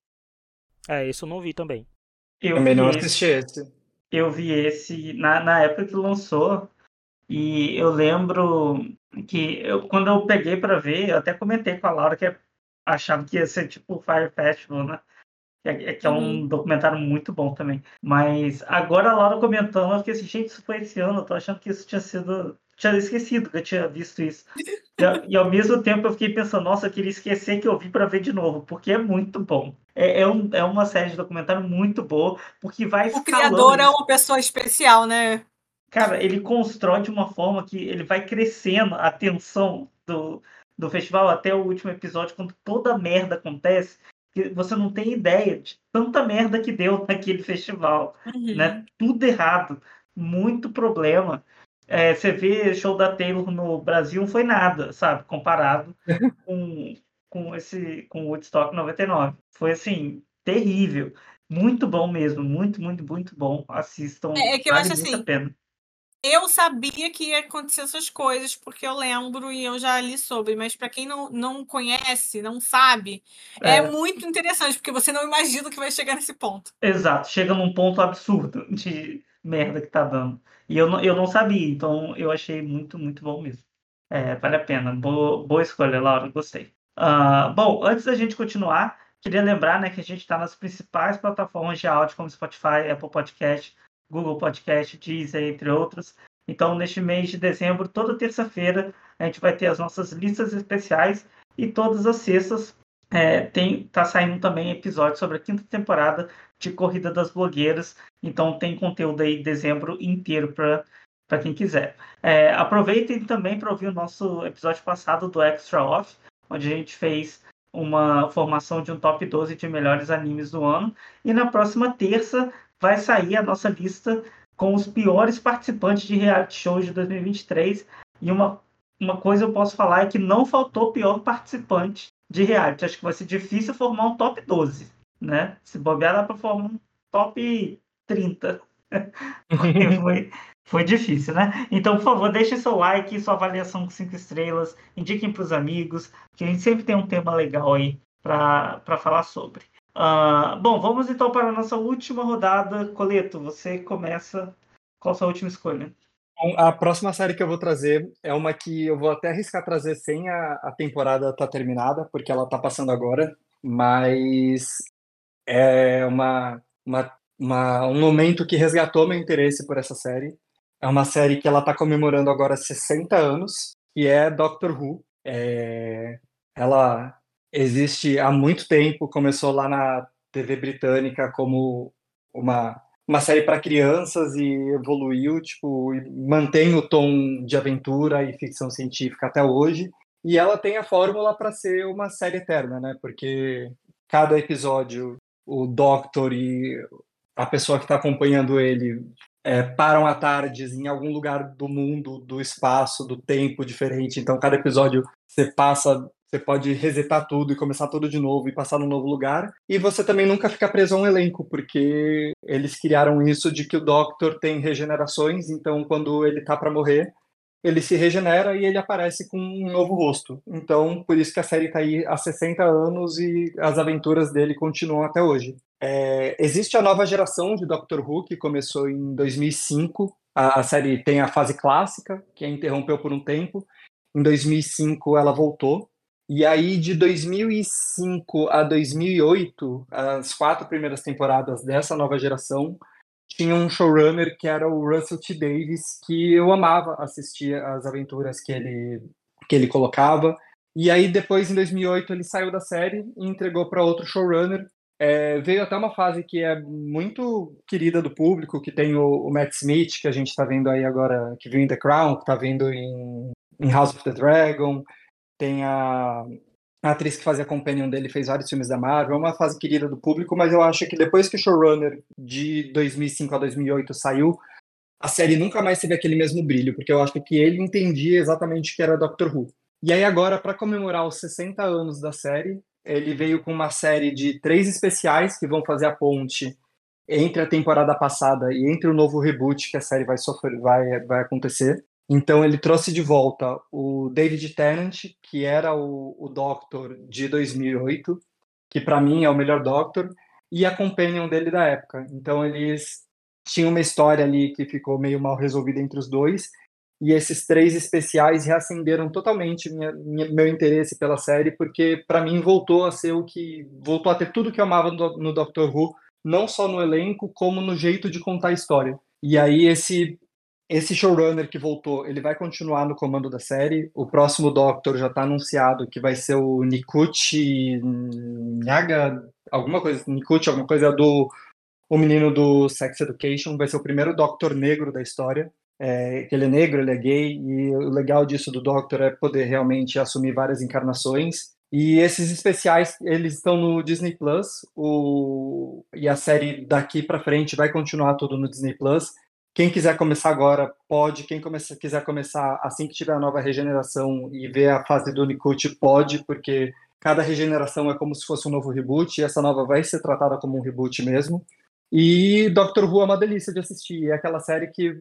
É, isso eu não vi também. Eu Também vi não esse, assisti esse. eu vi esse na, na época que lançou. E eu lembro que eu, quando eu peguei para ver, eu até comentei com a Laura que achava que ia ser tipo o Fire Festival, né? É, que é um Uhum. documentário muito bom também. Mas agora a Laura comentando, eu fiquei assim, gente, isso foi esse ano, eu tô achando que isso tinha sido. Tinha esquecido que eu tinha visto isso. [laughs] E, e ao mesmo tempo eu fiquei pensando, nossa, eu queria esquecer que eu vi para ver de novo, porque é muito bom. É, é, um, é uma série de documentário muito boa, porque vai O escalando. criador é uma pessoa especial, né? Cara, ele constrói de uma forma que ele vai crescendo a tensão do, do festival até o último episódio, quando toda merda acontece, que você não tem ideia de tanta merda que deu [laughs] naquele festival, Uhum. né? Tudo errado, muito problema. É, você vê show da Taylor no Brasil não foi nada, sabe? Comparado [laughs] com, com esse com o Woodstock 99. Foi assim, terrível. Muito bom mesmo, muito, muito, muito bom. Assistam, É, é que eu vale acho assim, a pena. Eu sabia que ia acontecer essas coisas, porque eu lembro e eu já li sobre, mas para quem não, não conhece, não sabe, é. É. muito interessante, porque você não imagina que vai chegar nesse ponto. Exato, chega num ponto absurdo [laughs] de merda que tá dando. E eu não, eu não sabia, então eu achei muito, muito bom mesmo. É, vale a pena. Boa, boa escolha, Laura, gostei. Uh, bom, antes da gente continuar, queria lembrar né, que a gente está nas principais plataformas de áudio, como Spotify, Apple Podcast, Google Podcast, Deezer, entre outros. Então, neste mês de dezembro, toda terça-feira, a gente vai ter as nossas listas especiais e todas as sextas é, tem tá saindo também episódio sobre a quinta temporada de Corrida das Blogueiras. Então, tem conteúdo aí dezembro inteiro para para quem quiser. É, aproveitem também para ouvir o nosso episódio passado do Extra Off, onde a gente fez uma formação de um top 12 de melhores animes do ano. E na próxima terça vai sair a nossa lista com os piores participantes de reality shows de 2023. E uma, uma coisa eu posso falar é que não faltou pior participante de reality. Acho que vai ser difícil formar um top 12, né? Se bobear, dá para formar um top 30. [laughs] foi, foi difícil, né? Então, por favor, deixe seu like, sua avaliação com cinco estrelas, indiquem para os amigos, que a gente sempre tem um tema legal aí para falar sobre. Uh, bom, vamos então para a nossa última rodada. Coleto, você começa. Qual a sua última escolha? A próxima série que eu vou trazer é uma que eu vou até arriscar trazer sem a, a temporada estar tá terminada, porque ela está passando agora, mas é uma, uma, uma, um momento que resgatou meu interesse por essa série. É uma série que ela está comemorando agora 60 anos, e é Doctor Who. É, ela existe há muito tempo, começou lá na TV britânica como uma, uma série para crianças e evoluiu, tipo, mantém o tom de aventura e ficção científica até hoje. E ela tem a fórmula para ser uma série eterna, né? Porque cada episódio o Doctor e a pessoa que está acompanhando ele é, param à tarde em algum lugar do mundo, do espaço, do tempo diferente. Então, cada episódio você passa você pode resetar tudo e começar tudo de novo e passar num novo lugar. E você também nunca fica preso a um elenco, porque eles criaram isso de que o Doctor tem regenerações, então quando ele tá para morrer, ele se regenera e ele aparece com um novo rosto. Então, por isso que a série está aí há 60 anos e as aventuras dele continuam até hoje. É, existe a nova geração de Doctor Who, que começou em 2005. A, a série tem a fase clássica, que a interrompeu por um tempo. Em 2005 ela voltou e aí, de 2005 a 2008, as quatro primeiras temporadas dessa nova geração, tinha um showrunner que era o Russell T. Davis, que eu amava assistir as aventuras que ele, que ele colocava. E aí, depois, em 2008, ele saiu da série e entregou para outro showrunner. É, veio até uma fase que é muito querida do público, que tem o, o Matt Smith, que a gente está vendo aí agora, que viu em The Crown, que está vendo em, em House of the Dragon, tem a, a atriz que fazia companion dele, fez vários filmes da Marvel, é uma fase querida do público, mas eu acho que depois que o showrunner de 2005 a 2008 saiu, a série nunca mais teve aquele mesmo brilho, porque eu acho que ele entendia exatamente o que era Doctor Who. E aí agora, para comemorar os 60 anos da série, ele veio com uma série de três especiais que vão fazer a ponte entre a temporada passada e entre o novo reboot que a série vai sofrer, vai, vai acontecer. Então ele trouxe de volta o David Tennant, que era o, o Doctor de 2008, que para mim é o melhor Doctor, e a companion dele da época. Então eles tinham uma história ali que ficou meio mal resolvida entre os dois, e esses três especiais reacenderam totalmente minha, minha, meu interesse pela série, porque para mim voltou a ser o que voltou a ter tudo que eu amava no, no Doctor Who, não só no elenco como no jeito de contar a história. E aí esse esse showrunner que voltou, ele vai continuar no comando da série. O próximo Doctor já está anunciado que vai ser o Nikuchi Nyaga, alguma coisa, Nikuchi, alguma coisa do o menino do Sex Education, vai ser o primeiro Doctor negro da história. É, ele é negro, ele é gay, e o legal disso do Doctor é poder realmente assumir várias encarnações. E esses especiais, eles estão no Disney Plus, o... e a série daqui para frente vai continuar tudo no Disney Plus. Quem quiser começar agora, pode. Quem começa, quiser começar assim que tiver a nova regeneração e ver a fase do Unicode, pode, porque cada regeneração é como se fosse um novo reboot, e essa nova vai ser tratada como um reboot mesmo. E Doctor Who é uma delícia de assistir. É aquela série que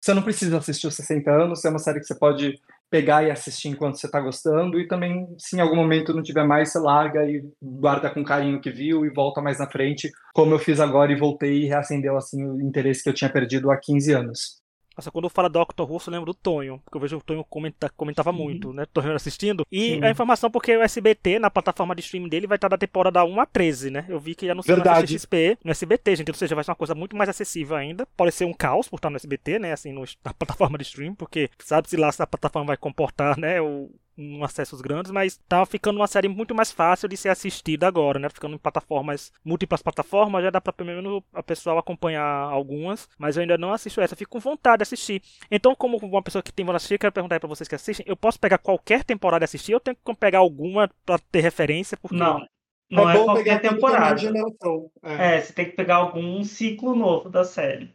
você não precisa assistir os 60 anos, é uma série que você pode pegar e assistir enquanto você está gostando, e também, se em algum momento não tiver mais, você larga e guarda com carinho que viu e volta mais na frente, como eu fiz agora e voltei e reacendeu assim o interesse que eu tinha perdido há 15 anos. Nossa, quando eu falo Doctor Who, eu lembro do Tonho, porque eu vejo o Tonho comenta, comentava Sim. muito, né? Tonho assistindo. E Sim. a informação, porque o SBT, na plataforma de streaming dele, vai estar da temporada 1 a 13, né? Eu vi que anunciou no XP, no SBT, gente. Ou seja, vai ser uma coisa muito mais acessível ainda. Pode ser um caos por estar no SBT, né? Assim, no, [laughs] na plataforma de streaming, porque sabe-se lá se a plataforma vai comportar, né? O, um acessos grandes, mas tá ficando uma série muito mais fácil de ser assistida agora, né? Ficando em plataformas, múltiplas plataformas, já dá pra pelo menos a pessoa acompanhar algumas, mas eu ainda não assisto essa, fico com vontade de assistir. Então, como uma pessoa que tem vontade de assistir, quero perguntar aí pra vocês que assistem, eu posso pegar qualquer temporada e assistir, ou tenho que pegar alguma pra ter referência? Porque... Não. Não é, é qualquer temporada. É. é, você tem que pegar algum ciclo novo da série.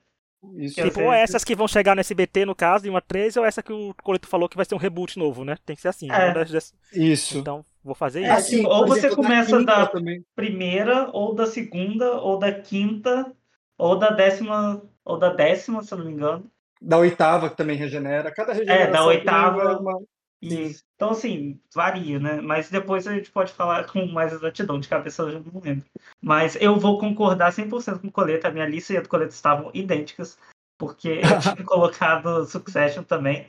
Isso tipo, ou essas que vão chegar no SBT, no caso, de uma 13, ou essa que o Coleto falou que vai ser um reboot novo, né? Tem que ser assim. É. Das... Isso. Então, vou fazer é, isso. Assim, ou você começa da, primeira, ou da segunda, ou da quinta, ou da décima, ou da décima, se eu não me engano. Da oitava, que também regenera. Cada regeneração é, da oitava. Uma... Isso. Então, assim, varia, né? Mas depois a gente pode falar com mais exatidão, de cabeça eu não lembro. Mas eu vou concordar 100% com o Coleta, a minha lista e a do Coleta estavam idênticas, porque eu [laughs] tinha colocado Succession também.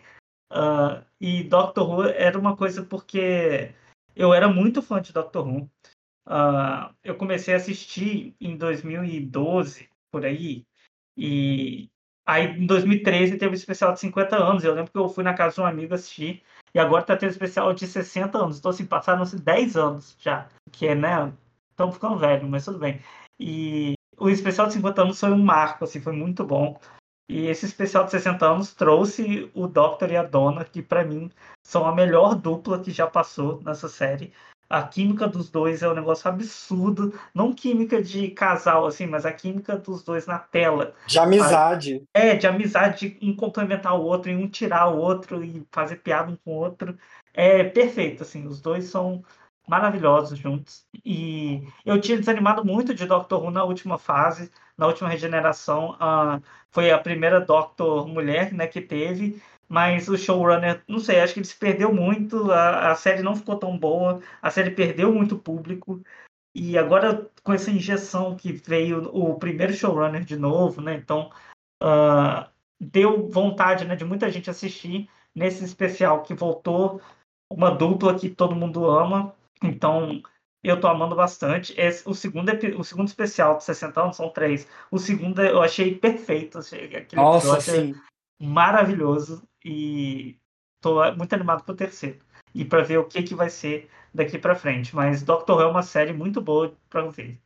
Uh, e Doctor Who era uma coisa porque eu era muito fã de Doctor Who. Uh, eu comecei a assistir em 2012, por aí, e aí em 2013 teve o especial de 50 anos. Eu lembro que eu fui na casa de um amigo assistir e agora tá tendo especial de 60 anos. Então, assim, passaram-se 10 anos já. Que é, né? Estão ficando velho, mas tudo bem. E o especial de 50 anos foi um marco, assim, foi muito bom. E esse especial de 60 anos trouxe o Doctor e a Donna, que para mim são a melhor dupla que já passou nessa série. A química dos dois é um negócio absurdo. Não química de casal, assim, mas a química dos dois na tela. De amizade. É, de amizade, um complementar o outro, e um tirar o outro e fazer piada um com o outro. É perfeito, assim. Os dois são maravilhosos juntos. E eu tinha desanimado muito de Doctor Who na última fase, na última regeneração. Uh, foi a primeira Doctor mulher né, que teve mas o showrunner, não sei, acho que ele se perdeu muito, a, a série não ficou tão boa, a série perdeu muito público, e agora com essa injeção que veio o primeiro showrunner de novo, né? Então uh, deu vontade né, de muita gente assistir nesse especial que voltou uma dupla que todo mundo ama. Então eu tô amando bastante. Esse, o, segundo, o segundo especial de 60 anos são três. O segundo eu achei perfeito. Achei, Nossa, sim. Maravilhoso e tô muito animado pro terceiro. E para ver o que, que vai ser daqui para frente. Mas Doctor Who é uma série muito boa para ver.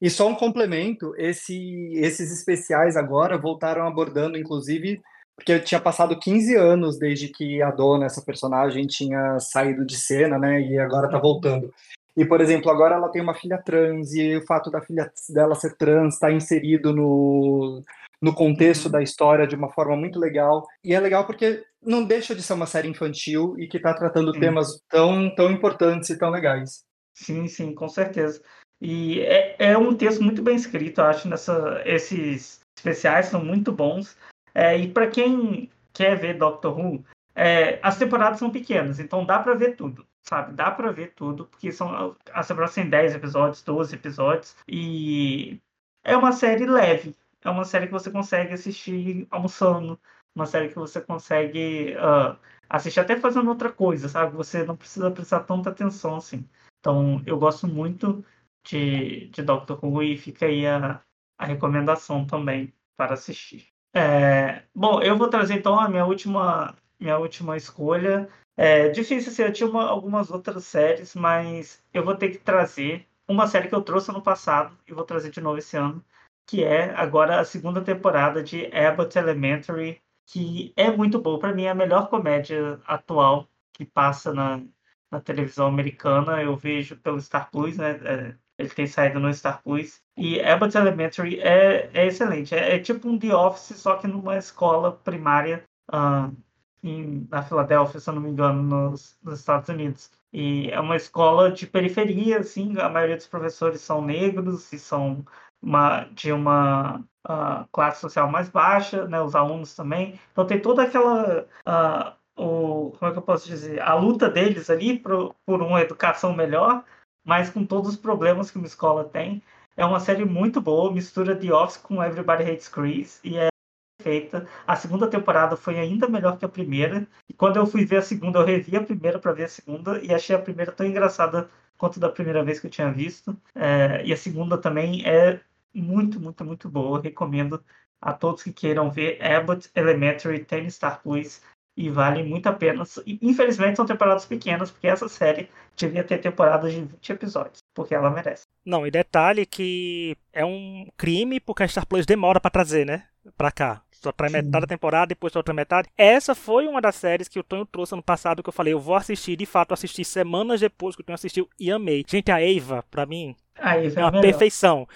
E só um complemento, esse, esses especiais agora voltaram abordando, inclusive, porque tinha passado 15 anos desde que a dona, essa personagem, tinha saído de cena, né? E agora tá voltando. E, por exemplo, agora ela tem uma filha trans, e o fato da filha dela ser trans está inserido no, no contexto uhum. da história de uma forma muito legal. E é legal porque não deixa de ser uma série infantil e que está tratando sim. temas tão, tão importantes e tão legais. Sim, sim, com certeza. E é, é um texto muito bem escrito, eu acho. Nessa, esses especiais são muito bons. É, e para quem quer ver Doctor Who, é, as temporadas são pequenas, então dá para ver tudo, sabe? Dá para ver tudo, porque são as temporadas têm 10 episódios, 12 episódios, e é uma série leve, é uma série que você consegue assistir almoçando, uma série que você consegue uh, assistir até fazendo outra coisa, sabe? Você não precisa prestar tanta atenção assim. Então, eu gosto muito de, de Doctor Who e fica aí a, a recomendação também para assistir. É, bom, eu vou trazer então a minha última, minha última escolha. É difícil, assim, eu tinha uma, algumas outras séries, mas eu vou ter que trazer uma série que eu trouxe ano passado e vou trazer de novo esse ano, que é agora a segunda temporada de Abbott Elementary, que é muito boa. Para mim, é a melhor comédia atual que passa na, na televisão americana. Eu vejo pelo Star Plus, né? É, ele tem saído no Star Plus. E Abbott Elementary é, é excelente. É, é, tipo um The Office, só que numa escola primária uh, em, na Filadélfia, se eu não me engano, nos, nos Estados Unidos. E é uma escola de periferia, assim, a maioria dos professores são negros e são uma, de uma uh, classe social mais baixa, né, os alunos também. Então tem toda aquela. Uh, o, como é que eu posso dizer? A luta deles ali por, por uma educação melhor, mas com todos os problemas que uma escola tem. É uma série muito boa, mistura The Office com Everybody Hates Chris, e é perfeita. A segunda temporada foi ainda melhor que a primeira. E quando eu fui ver a segunda, eu revi a primeira para ver a segunda e achei a primeira tão engraçada quanto da primeira vez que eu tinha visto. É, e a segunda também é muito, muito, muito boa. Eu recomendo a todos que queiram ver Abbott Elementary Ten Star Plus e vale muito a pena. Infelizmente são temporadas pequenas, porque essa série devia ter temporadas de 20 episódios, porque ela merece. Não, e detalhe que é um crime porque a Star Plus demora para trazer, né? Pra cá. Só traz metade da temporada, depois outra metade. Essa foi uma das séries que o Tonho trouxe ano passado que eu falei, eu vou assistir, de fato, assisti semanas depois que o Tonho assistiu e amei. Gente, a Eva, pra mim, Aí é uma perfeição.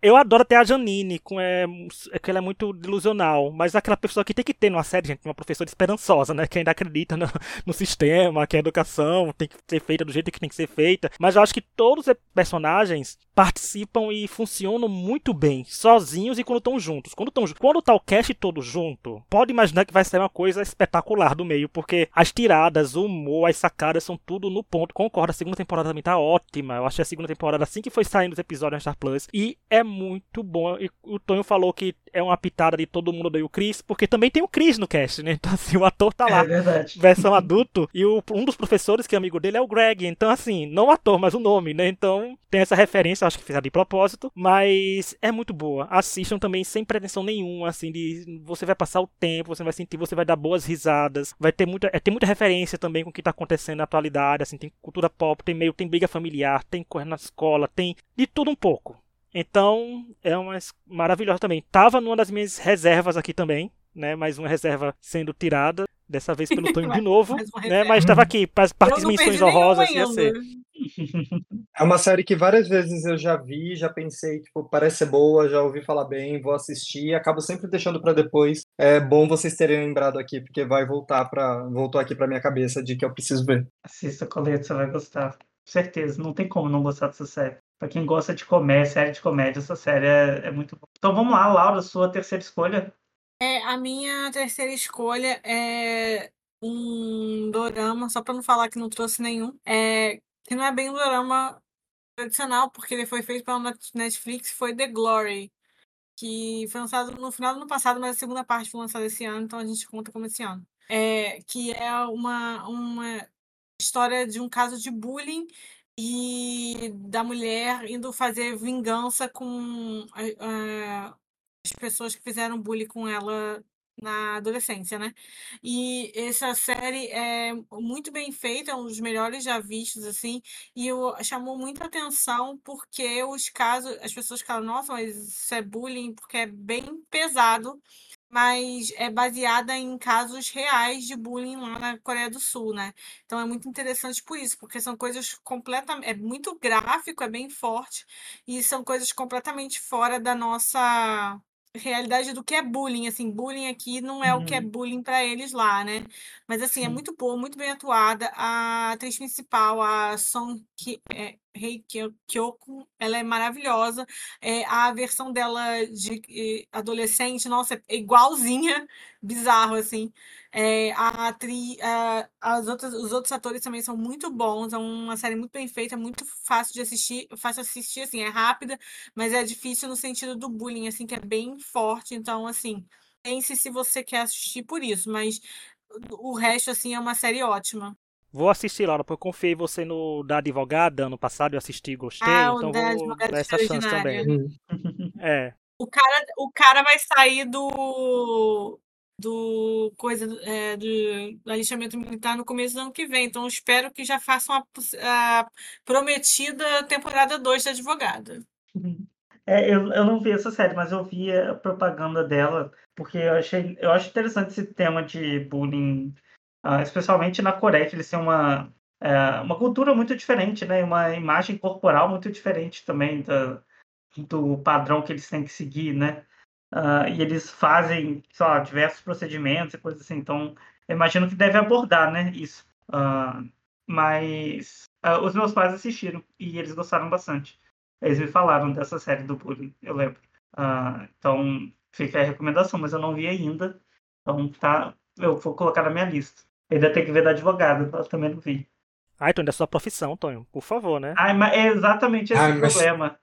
Eu adoro até a Janine, com, é, é, que ela é muito delusional, mas aquela pessoa que tem que ter numa série, gente, uma professora esperançosa, né? Que ainda acredita no, no, sistema, que a educação tem que ser feita do jeito que tem que ser feita. Mas eu acho que todos os personagens participam e funcionam muito bem, sozinhos e quando estão juntos. Quando, tão, quando tá o cast todo junto, pode imaginar que vai ser uma coisa espetacular do meio, porque as tiradas, o humor, as sacadas são tudo no ponto. Concordo, a segunda temporada também tá ótima. Eu achei a segunda temporada assim que foi saindo os episódios na Star Plus e é muito bom. E o Tonho falou que é uma pitada de todo mundo daí o Chris, porque também tem o Chris no cast, né? Então assim, o ator tá lá, é verdade. versão adulto, e o, um dos professores que é amigo dele é o Greg. Então assim, não o ator, mas o nome, né? Então tem essa referência, acho que fizeram de propósito, mas é muito boa. Assistam também sem pretensão nenhuma, assim, de você vai passar o tempo, você vai sentir, você vai dar boas risadas, vai ter muita, é, tem muita referência também com o que tá acontecendo na atualidade, assim, tem cultura pop, tem meio, tem briga familiar, tem correr na escola, tem de tudo um pouco. Então, é uma maravilhosa também. Tava numa das minhas reservas aqui também, né? Mais uma reserva sendo tirada, dessa vez pelo [laughs] Tonho de novo, né? Mas estava aqui, para as partes menções honrosas ia ser. [laughs] É uma série que várias vezes eu já vi, já pensei, tipo, parece ser boa, já ouvi falar bem, vou assistir, acabo sempre deixando para depois. É bom vocês terem lembrado aqui, porque vai voltar para voltou aqui para minha cabeça de que eu preciso ver. Assista, Coleta, você vai gostar. Certeza, não tem como não gostar dessa série. Pra quem gosta de comédia, série de comédia, essa série é, é muito boa. Então vamos lá, Laura, sua terceira escolha. É, a minha terceira escolha é um dorama, só para não falar que não trouxe nenhum, é, que não é bem um dorama tradicional, porque ele foi feito pela Netflix, foi The Glory, que foi lançado no final do ano passado, mas a segunda parte foi lançada esse ano, então a gente conta como esse ano. É, que é uma, uma história de um caso de bullying e da mulher indo fazer vingança com as pessoas que fizeram bullying com ela na adolescência, né? E essa série é muito bem feita, é um dos melhores já vistos, assim, e eu, chamou muita atenção porque os casos, as pessoas falam, nossa, mas isso é bullying, porque é bem pesado mas é baseada em casos reais de bullying lá na Coreia do Sul, né? Então é muito interessante por isso, porque são coisas completamente. É muito gráfico, é bem forte, e são coisas completamente fora da nossa realidade do que é bullying, assim, bullying aqui não é uhum. o que é uhum. bullying para eles lá, né? Mas assim, é Sim. é muito boa, muito bem atuada. A atriz principal, a Song Ki, é, Kyoko, ela é maravilhosa. É, a versão dela de adolescente, nossa, é igualzinha, bizarro, assim. É, a atriz, a, as outras, os outros atores também são muito bons. É uma série muito bem feita, muito fácil de assistir. Fácil assistir, assim, é rápida, mas é difícil no sentido do bullying, assim, que é bem forte. Então, assim, pense se você quer assistir por isso, mas o resto, assim, é uma série ótima. Vou assistir, Laura, porque eu confiei você no da advogada ano passado, eu assisti e gostei, ah, então vou dar essa chance também. é. O cara, o cara vai sair do do coisa é, do, alistamento militar no começo do ano que vem. Então, espero que já façam a, a prometida temporada 2 da advogada. É, eu, eu não vi essa série, mas eu vi a propaganda dela, porque eu achei eu acho interessante esse tema de bullying, uh, especialmente na Coreia, que eles têm uma, uh, uma cultura muito diferente, né? Uma imagem corporal muito diferente também da, do padrão que eles têm que seguir, né? Uh, e eles fazem, sei lá, diversos procedimentos e coisas assim. Então, eu imagino que deve abordar, né, isso. Uh, mas uh, os meus pais assistiram e eles gostaram bastante. Eles me falaram dessa série do bullying, eu lembro. então, fica a recomendação, mas eu não vi ainda. Então, tá, eu vou colocar na minha lista. Ainda tem que ver da advogada, eu também não vi. Ah, então é da sua profissão, Tonho, por favor, né? Ah, mas é exatamente esse Ai, o mas... problema.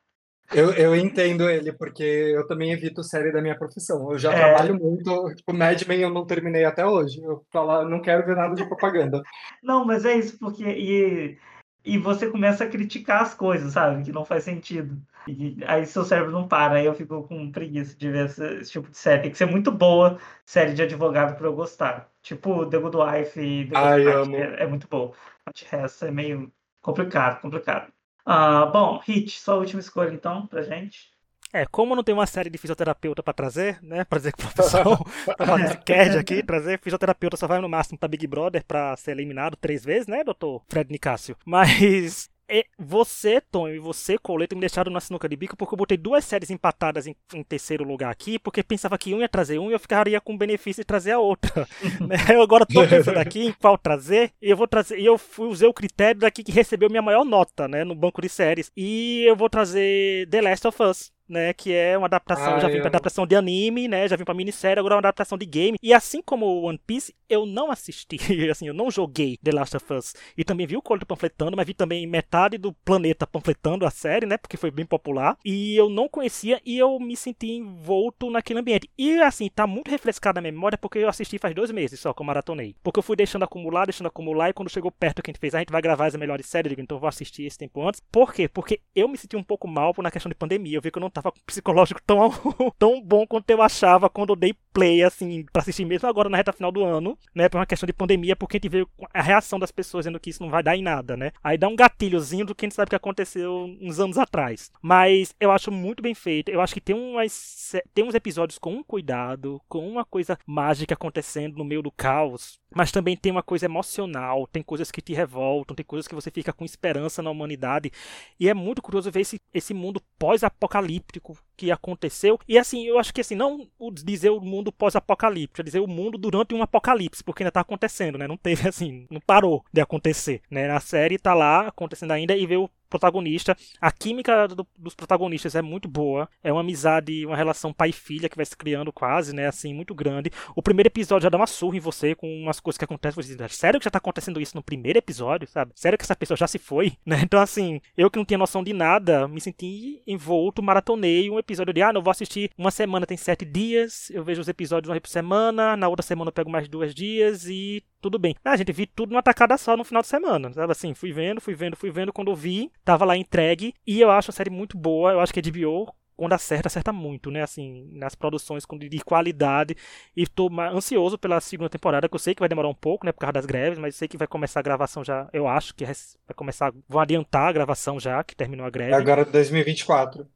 Eu, eu entendo ele, porque eu também evito série da minha profissão. Eu já É. trabalho muito, tipo, Mad Men eu não terminei até hoje. Eu falo, não quero ver nada de propaganda. Não, mas é isso, porque. E, e você começa a criticar as coisas, sabe? Que não faz sentido. E aí seu cérebro não para, aí eu fico com preguiça de ver esse, esse tipo de série. Tem que ser muito boa série de advogado pra eu gostar. Tipo The Good Wife e The Good Ai, Fight, é, é muito boa. De resto é meio complicado, complicado. Ah, bom, Hit, sua última escolha então, pra gente. É, como não tem uma série de fisioterapeuta pra trazer, né? Pra dizer que o professor tá fazendo esse CAD aqui, trazer fisioterapeuta só vai no máximo pra Big Brother pra ser eliminado três vezes, né, doutor Fred Nicásio? Mas é, você, Tom, e você, Coleto, me deixaram na sinuca de bico porque eu botei duas séries empatadas em, em terceiro lugar aqui, porque pensava que um ia trazer um e eu ficaria com o benefício de trazer a outra. [laughs] né? Eu agora tô [laughs] pensando aqui em qual trazer, e eu vou trazer, e eu fui, usei o critério daqui que recebeu minha maior nota, né, no banco de séries, e eu vou trazer The Last of Us né, que é uma adaptação, Ah, já vim pra adaptação de anime, né, já vim pra minissérie, agora é uma adaptação de game. E assim como One Piece, eu não assisti, [laughs] assim, eu não joguei The Last of Us. E também vi o Coleto panfletando, mas vi também metade do planeta panfletando a série, né, porque foi bem popular. E eu não conhecia e eu me senti envolto naquele ambiente. E assim, tá muito refrescado na memória porque eu assisti faz dois meses só que eu maratonei. Porque eu fui deixando acumular, deixando acumular, e quando chegou perto que a gente fez, "Ah, a gente vai gravar as melhores séries, eu digo, então eu vou assistir esse tempo antes. Por quê? Porque eu me senti um pouco mal na questão de pandemia. Eu vi que eu não tava com o psicológico tão, [laughs] tão bom quanto eu achava quando eu dei play, assim, pra assistir mesmo agora na reta final do ano, né? Por uma questão de pandemia, porque a gente vê a reação das pessoas dizendo que isso não vai dar em nada, né? Aí dá um gatilhozinho do que a gente sabe que aconteceu uns anos atrás. Mas eu acho muito bem feito. Eu acho que tem, umas, tem uns episódios com um cuidado, com uma coisa mágica acontecendo no meio do caos. Mas também tem uma coisa emocional, tem coisas que te revoltam, tem coisas que você fica com esperança na humanidade. E é muito curioso ver esse, esse mundo pós-apocalíptico que aconteceu. E assim, eu acho que assim, não dizer o mundo pós-apocalíptico, é dizer o mundo durante um apocalipse, porque ainda tá acontecendo, né? Não teve [laughs] assim, não parou de acontecer, né? Na série tá lá acontecendo ainda e vê o protagonista. A química do- dos protagonistas é muito boa. É uma amizade, uma relação pai e filha que vai se criando quase, né? Assim, muito grande. O primeiro episódio já dá uma surra em você com umas coisas que acontecem. Você diz, sério que já tá acontecendo isso no primeiro episódio, sabe? Sério que essa pessoa já se foi, [laughs] né? Então, assim, eu que não tinha noção de nada, me senti envolto, maratonei um episódio de, ah, não vou assistir uma semana, tem sete dias, eu vejo os episódios uma vez por semana, na outra semana eu pego mais duas dias e tudo bem. Ah, gente, vi tudo numa tacada só no final de semana, sabe? Assim, fui vendo, fui vendo, fui vendo. Quando eu vi, tava lá entregue. E eu acho a série muito boa. Eu acho que a HBO, quando acerta, acerta muito, né? Assim, nas produções de qualidade. E tô ansioso pela segunda temporada, que eu sei que vai demorar um pouco, né? Por causa das greves, mas sei que vai começar a gravação já. Eu acho que vai começar. Vão adiantar a gravação já, que terminou a greve É agora 2024.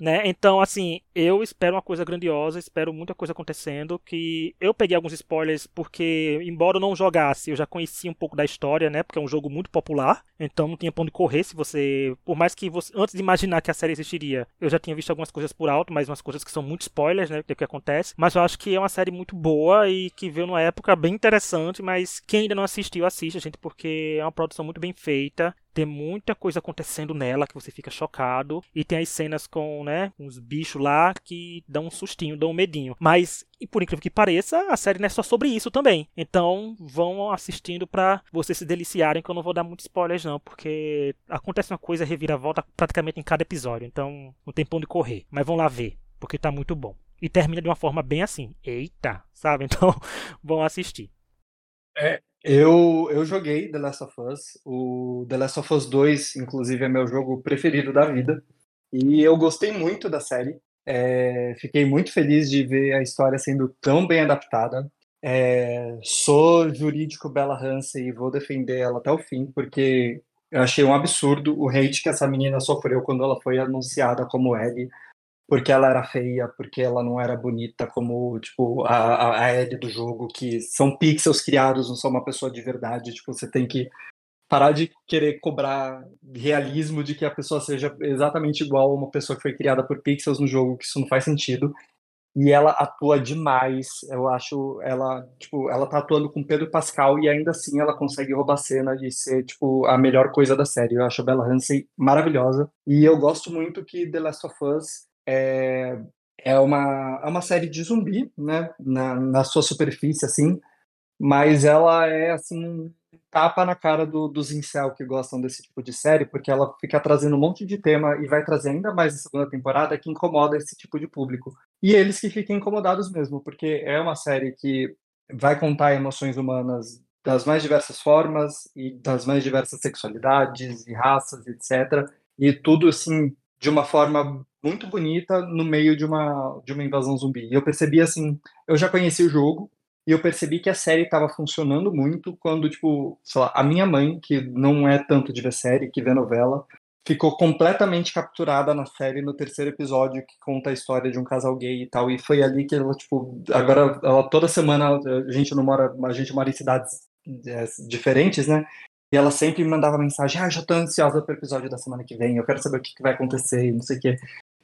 Né? Então, assim, eu espero uma coisa grandiosa, espero muita coisa acontecendo, que eu peguei alguns spoilers porque, embora eu não jogasse, eu já conhecia um pouco da história, né? Porque é um jogo muito popular, então não tinha pra onde correr se você, por mais que você, antes de imaginar que a série existiria, eu já tinha visto algumas coisas por alto, mas umas coisas que são muito spoilers, né? Do que acontece, mas eu acho que é uma série muito boa e que veio numa época bem interessante, mas quem ainda não assistiu, assista, gente, porque é uma produção muito bem feita, tem muita coisa acontecendo nela que você fica chocado. E tem as cenas com, né, uns bichos lá que dão um sustinho, dão um medinho. Mas, e por incrível que pareça, a série não é só sobre isso também. Então, vão assistindo pra vocês se deliciarem, que eu não vou dar muitos spoilers não, porque acontece uma coisa reviravolta praticamente em cada episódio. Então, não tem pra onde correr. Mas vão lá ver, porque tá muito bom. E termina de uma forma bem assim. Eita, sabe? [laughs] Então, vão assistir. Eu, eu joguei The Last of Us. O The Last of Us 2, inclusive, é meu jogo preferido da vida. E eu gostei muito da série. É, fiquei muito feliz de ver a história sendo tão bem adaptada. É, sou jurídico Bella Hansen e vou defender ela até o fim, porque eu achei um absurdo o hate que essa menina sofreu quando ela foi anunciada como Ellie, porque ela era feia, porque ela não era bonita como, tipo, a, a, Ellie do jogo, que são pixels criados, não são uma pessoa de verdade, tipo, você tem que parar de querer cobrar realismo de que a pessoa seja exatamente igual a uma pessoa que foi criada por pixels no jogo, que isso não faz sentido. E ela atua demais, eu acho, ela, tipo, ela tá atuando com Pedro Pascal e ainda assim ela consegue roubar cena de ser, tipo, a melhor coisa da série. Eu acho a Bella Hansen maravilhosa. E eu gosto muito que The Last of Us é, é, uma, é uma série de zumbi, né, na, na sua superfície, assim, mas ela é, assim, tapa na cara do, dos incel que gostam desse tipo de série, porque ela fica trazendo um monte de tema e vai trazer ainda mais na segunda temporada que incomoda esse tipo de público. E eles que fiquem incomodados mesmo, porque é uma série que vai contar emoções humanas das mais diversas formas e das mais diversas sexualidades e raças, etc. E tudo assim de uma forma muito bonita no meio de uma de uma invasão zumbi. E eu percebi assim, eu já conheci o jogo e eu percebi que a série estava funcionando muito quando tipo, sei lá, a minha mãe, que não é tanto de ver série, que vê novela, ficou completamente capturada na série no terceiro episódio que conta a história de um casal gay e tal e foi ali que ela tipo agora ela toda semana a gente não mora a gente mora em cidades é, diferentes, né? E ela sempre mandava mensagem: Ah, já tô ansiosa pro episódio da semana que vem, eu quero saber o que, que vai acontecer, não sei o quê.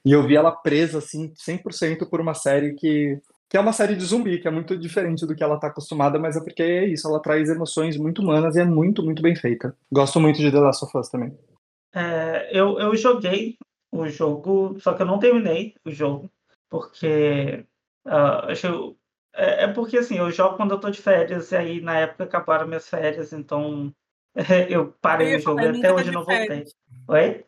E eu vi ela presa, assim, 100% por uma série que, que é uma série de zumbi, que é muito diferente do que ela tá acostumada, mas é porque é isso, ela traz emoções muito humanas e é muito, muito bem feita. Gosto muito de The Last of Us também. É, eu, eu joguei o jogo, só que eu não terminei o jogo, porque uh, acho é, é, porque assim, eu jogo quando eu tô de férias, e aí na época acabaram minhas férias, então [laughs] eu parei eu o jogo e até hoje tá não voltei. Oi?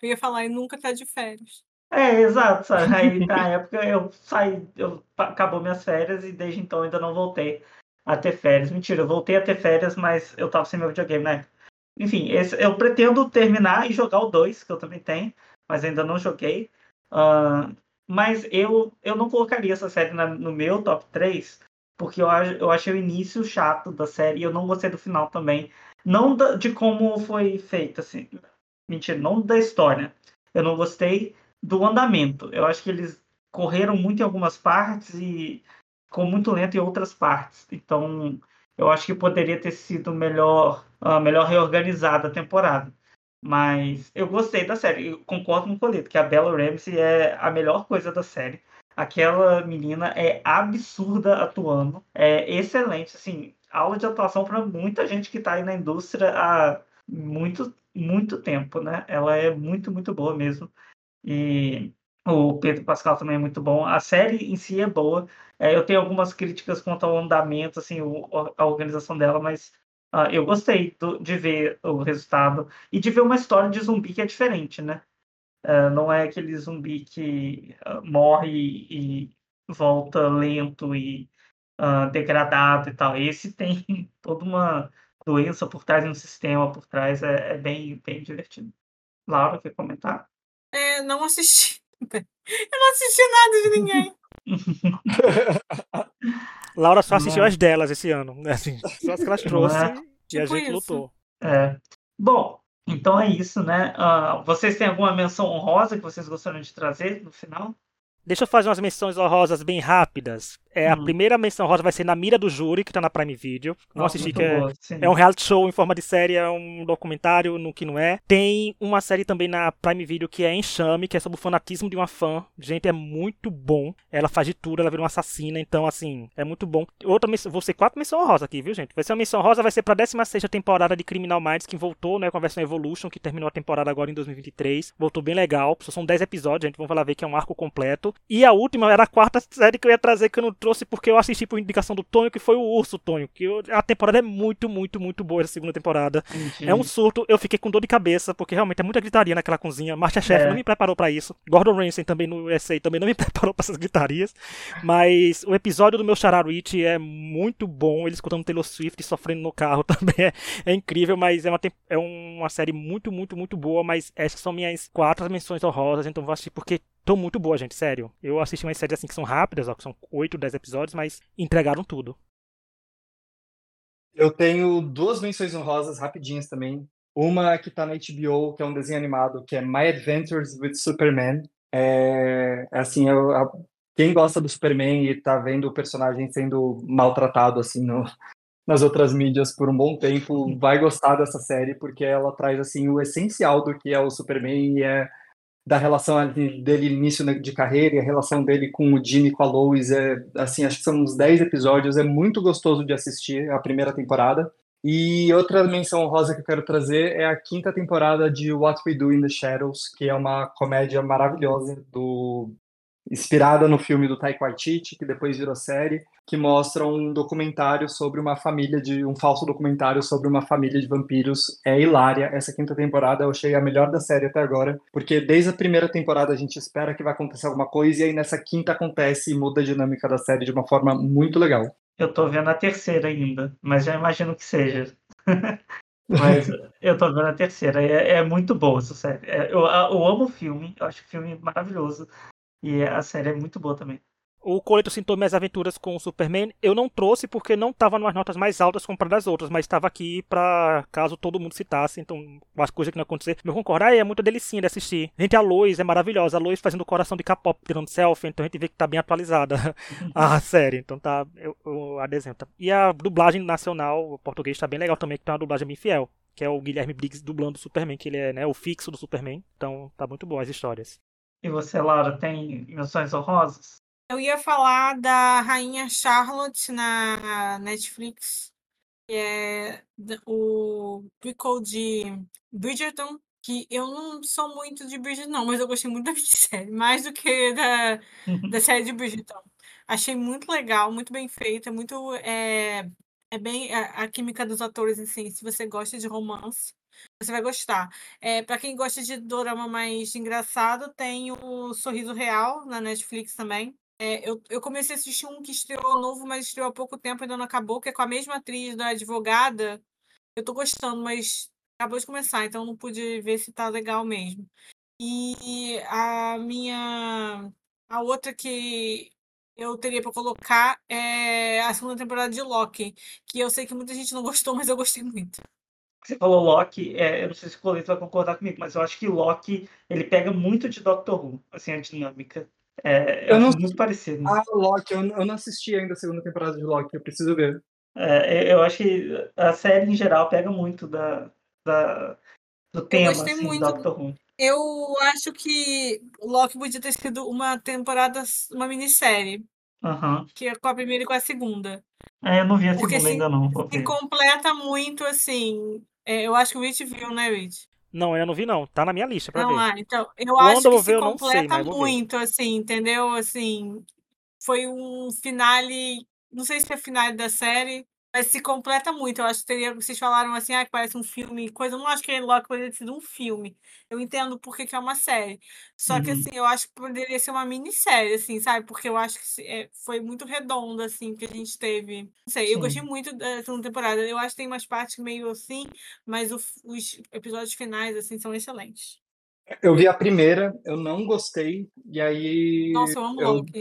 Eu ia falar, e nunca tá de férias. É, exato, sabe? Aí na época eu saí, eu acabou minhas férias e desde então ainda não voltei a ter férias. Mentira, eu voltei a ter férias, mas eu tava sem meu videogame né? Enfim, esse, eu pretendo terminar e jogar o 2, que eu também tenho, mas ainda não joguei. Uh, mas eu, eu não colocaria essa série na, no meu top 3, porque eu, eu achei o início chato da série e eu não gostei do final também. Não da, de como foi feita, assim. Mentira, não da história. Eu não gostei do andamento. Eu acho que eles correram muito em algumas partes e ficou muito lento em outras partes. Então, eu acho que poderia ter sido melhor, uh, melhor reorganizada a temporada. Mas eu gostei da série. Eu concordo com o Colito, que a Bella Ramsey é a melhor coisa da série. Aquela menina é absurda atuando. É excelente, assim, aula de atuação para muita gente que está aí na indústria há muito, muito tempo, né? Ela é muito, muito boa mesmo. E o Pedro Pascal também é muito bom. A série em si é boa. É, eu tenho algumas críticas quanto ao andamento, assim, o, a organização dela, mas Uh, eu gostei do, de ver o resultado e de ver uma história de zumbi que é diferente, né? Uh, não é aquele zumbi que uh, morre e volta lento e degradado e tal. Esse [laughs] tem toda uma doença por trás, um sistema por trás, é, é bem, bem divertido. Laura, quer comentar? É, não assisti. Eu não assisti nada de ninguém. [laughs] Laura só assistiu as delas esse ano. Né? Assim, só as que elas trouxe é? e a tipo gente isso. lutou. É. Bom, então é isso, né? Uh, vocês têm alguma menção honrosa que vocês gostariam de trazer no final? Deixa eu fazer umas menções honrosas bem rápidas. É, hum. A primeira menção rosa vai ser na mira do júri, que tá na Prime Video. Não assisti, que é, é, um reality show em forma de série, é um documentário no que não é. Tem uma série também na Prime Video que é Enxame, que é sobre o fanatismo de uma fã. Gente, é muito bom. Ela faz de tudo, ela vira uma assassina, então, assim, é muito bom. Outra menção, vou ser quatro menções rosas aqui, viu, gente? Vai ser uma menção rosa, vai ser pra 16 temporada de Criminal Minds, que voltou, né, com a versão Evolution, que terminou a temporada agora em 2023. Voltou bem legal. São 10 episódios, gente, vamos lá ver que é um arco completo. E a última era a quarta série que eu ia trazer, que eu não trouxe porque eu assisti por indicação do Tonho, que foi o Urso Tonho. Que eu, a temporada é muito, muito, muito boa, essa segunda temporada. Uhum. É um surto, eu fiquei com dor de cabeça, porque realmente é muita gritaria naquela cozinha. Masterchef é. não me preparou para isso. Gordon Ramsay também no USA também não me [laughs] preparou para essas gritarias. Mas o episódio do meu Chararuit é muito bom. Ele escutando Taylor Swift sofrendo no carro [laughs] também é, é incrível, mas é uma, é uma série muito, muito, muito boa. Mas essas são minhas quatro menções honrosas, então vou assistir porque Tô muito boa, gente, sério. Eu assisti umas séries assim que são rápidas, ó, que são 8, 10 episódios, mas entregaram tudo. Eu tenho duas menções honrosas rapidinhas também. Uma que tá na HBO, que é um desenho animado, que é My Adventures with Superman. É assim, eu, a, quem gosta do Superman e tá vendo o personagem sendo maltratado assim no, [laughs] nas outras mídias por um bom tempo, vai gostar dessa série porque ela traz assim o essencial do que é o Superman e é da relação dele início de carreira e a relação dele com o Jimmy com a Lois é assim acho que são uns 10 episódios é muito gostoso de assistir a primeira temporada. E outra menção rosa que eu quero trazer é a quinta temporada de What We Do in the Shadows que é uma comédia maravilhosa do inspirada no filme do Taika Waititi, que depois virou série, que mostra um documentário sobre uma família de um falso documentário sobre uma família de vampiros. É hilária. Essa quinta temporada eu achei a melhor da série até agora, porque desde a primeira temporada a gente espera que vai acontecer alguma coisa e aí nessa quinta acontece e muda a dinâmica da série de uma forma muito legal. Eu tô vendo a terceira ainda, mas já imagino que seja. [laughs] mas eu tô vendo a terceira. É, é muito boa essa série. É, eu, eu amo o filme, eu acho o filme maravilhoso. E a série é muito boa também. O Coleto citou minhas aventuras com o Superman. Eu não trouxe porque não estava nas notas mais altas comparado às outras, mas estava aqui para caso todo mundo citasse, então as coisas que não acontecer. Eu concordo, ah, é muito delicinha de assistir. Gente, a Lois é maravilhosa. A Lois fazendo coração de K-pop, tirando selfie, então a gente vê que tá bem atualizada [laughs] a série. Então tá, eu, eu adesento. E a dublagem nacional, o português, tá bem legal também, que tá uma dublagem bem fiel. Que é o Guilherme Briggs dublando o Superman, que ele é né, o fixo do Superman. Então tá muito boa as histórias. E você, Laura, tem menções honrosas? Eu ia falar da Rainha Charlotte na Netflix, que é o prequel de Bridgerton, que eu não sou muito de Bridgerton, não, mas eu gostei muito [laughs] da série, mais do que da, da [laughs] série de Bridgerton. Achei muito legal, muito bem feita, muito. É, é bem a, a química dos atores, assim, se você gosta de romance, você vai gostar. É, para quem gosta de drama mais engraçado, tem o Sorriso Real na Netflix também. É, eu, eu comecei a assistir um que estreou novo, mas estreou há pouco tempo, ainda não acabou, que é com a mesma atriz da advogada. Eu tô gostando, mas acabou de começar, então não pude ver se tá legal mesmo. E a minha. A outra que eu teria para colocar é a segunda temporada de Loki, que eu sei que muita gente não gostou, mas eu gostei muito. Você falou Loki, é, eu não sei se o Coleto vai concordar comigo, mas eu acho que Loki ele pega muito de Doctor Who, assim, a dinâmica. É, eu não muito parecido. Ah, Loki, eu, eu não assisti ainda a segunda temporada de Loki, eu preciso ver. É, eu acho que a série em geral pega muito da, da do tema assim, muito. Doctor Who. Eu acho que Loki podia ter sido uma temporada, uma minissérie. Uhum. Que é com a primeira e com a segunda. É, eu não vi a Porque segunda se, ainda não. Se completa muito, assim. É, eu acho que o Rich viu, né, Rich? Não, eu não vi não. Tá na minha lista pra não, ver. Ah, então, eu Quando acho que eu se ver, completa sei, muito, assim, entendeu? Assim, foi um finale, não sei se foi finale da série, mas se completa muito. Eu acho que teria. Vocês falaram assim, ah, que parece um filme, coisa. Eu não acho que Loki poderia ter sido um filme. Eu entendo porque que é uma série. Só que, uhum. assim, eu acho que poderia ser uma minissérie, assim, sabe? Porque eu acho que é, foi muito redondo, assim, que a gente teve. Não sei, Sim. eu gostei muito da segunda temporada. Eu acho que tem umas partes meio assim, mas o, os episódios finais, assim, são excelentes. Eu vi a primeira, eu não gostei, e aí. Nossa, eu amo eu Loki.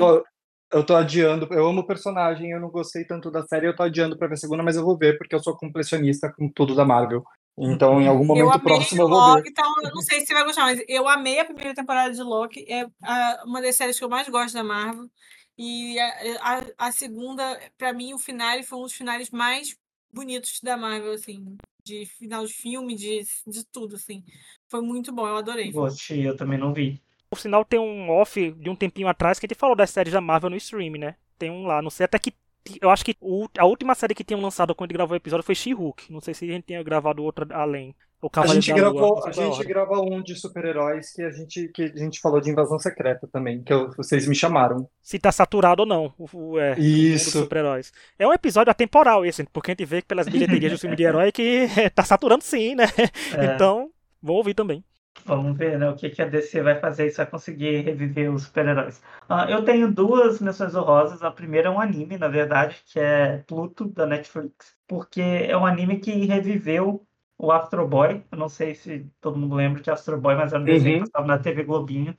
Eu tô adiando, eu amo o personagem, eu não gostei tanto da série, eu tô adiando pra ver a segunda, mas eu vou ver, porque eu sou completionista com tudo da Marvel. Então, em algum momento próximo eu vou Loki, ver. Então, eu não sei se você vai gostar, mas eu amei a primeira temporada de Loki. É a, uma das séries que eu mais gosto da Marvel. E a, a, a segunda, para mim, o final foi um dos finais mais bonitos da Marvel, assim. De final de filme, de, de tudo, assim. Foi muito bom, eu adorei. Gostei, eu também não vi. Por sinal, tem um off de um tempinho atrás que a gente falou das séries da Marvel no stream, né? Tem um lá, não sei até que. Eu acho que o, a última série que tinham lançado quando a gente gravou o episódio foi She-Hulk. Não sei se a gente tinha gravado outra além. O a gente, gravou, Lua, a gente gravou um de super-heróis que a gente que a gente falou de invasão secreta também, que eu, vocês me chamaram. Se tá saturado ou não, o, é, Isso. super-heróis. É um episódio atemporal esse, porque a gente vê pelas bilheterias do filme de herói que [laughs] tá saturando sim, né? É. Então, vou ouvir também. Vamos ver né, o que, que a DC vai fazer se vai conseguir reviver os super-heróis. Uh, eu tenho duas menções honrosas. A primeira é um anime, na verdade, que é Pluto, da Netflix, porque é um anime que reviveu o Astro Boy. Eu não sei se todo mundo lembra de Astro Boy, mas era um desenho uhum. que estava na TV Globinho.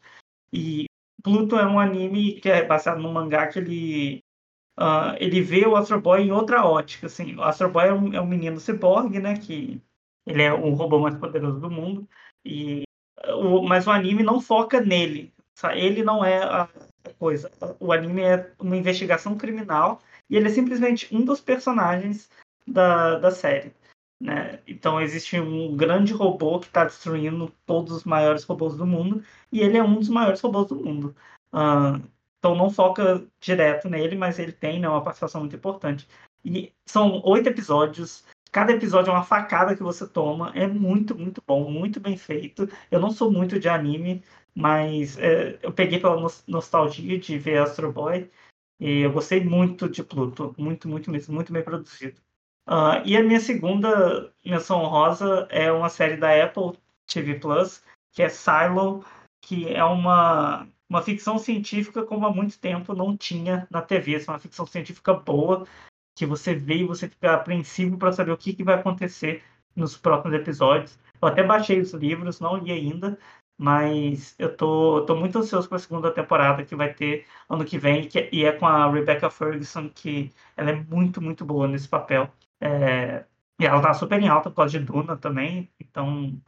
E Pluto é um anime que é baseado num mangá que ele Uh, ele vê o Astro Boy em outra ótica. Assim. O Astro Boy é um, é um menino ciborgue, né? Que ele é o robô mais poderoso do mundo. E o, mas o anime não foca nele. Ele não é a coisa. O anime é uma investigação criminal e ele é simplesmente um dos personagens da, da série. Né? Então existe um grande robô que está destruindo todos os maiores robôs do mundo e ele é um dos maiores robôs do mundo. Uh, então não foca direto nele, mas ele tem né, uma participação muito importante. E são oito episódios Cada episódio é uma facada que você toma. É muito, muito bom, muito bem feito. Eu não sou muito de anime, mas é, eu peguei pela nostalgia de ver Astro Boy. E eu gostei muito de Pluto. Muito, muito mesmo. Muito bem produzido. Uh, e a minha segunda menção honrosa é uma série da Apple TV Plus, que é Silo, que é uma, uma ficção científica como há muito tempo não tinha na TV. É uma ficção científica boa, que você vê e você fica apreensivo para saber o que, que vai acontecer nos próximos episódios. Eu até baixei os livros, não li ainda, mas eu tô, tô muito ansioso para a segunda temporada que vai ter ano que vem, que, e é com a Rebecca Ferguson, que ela é muito, muito boa nesse papel. É, e ela tá super em alta por causa de Duna também, então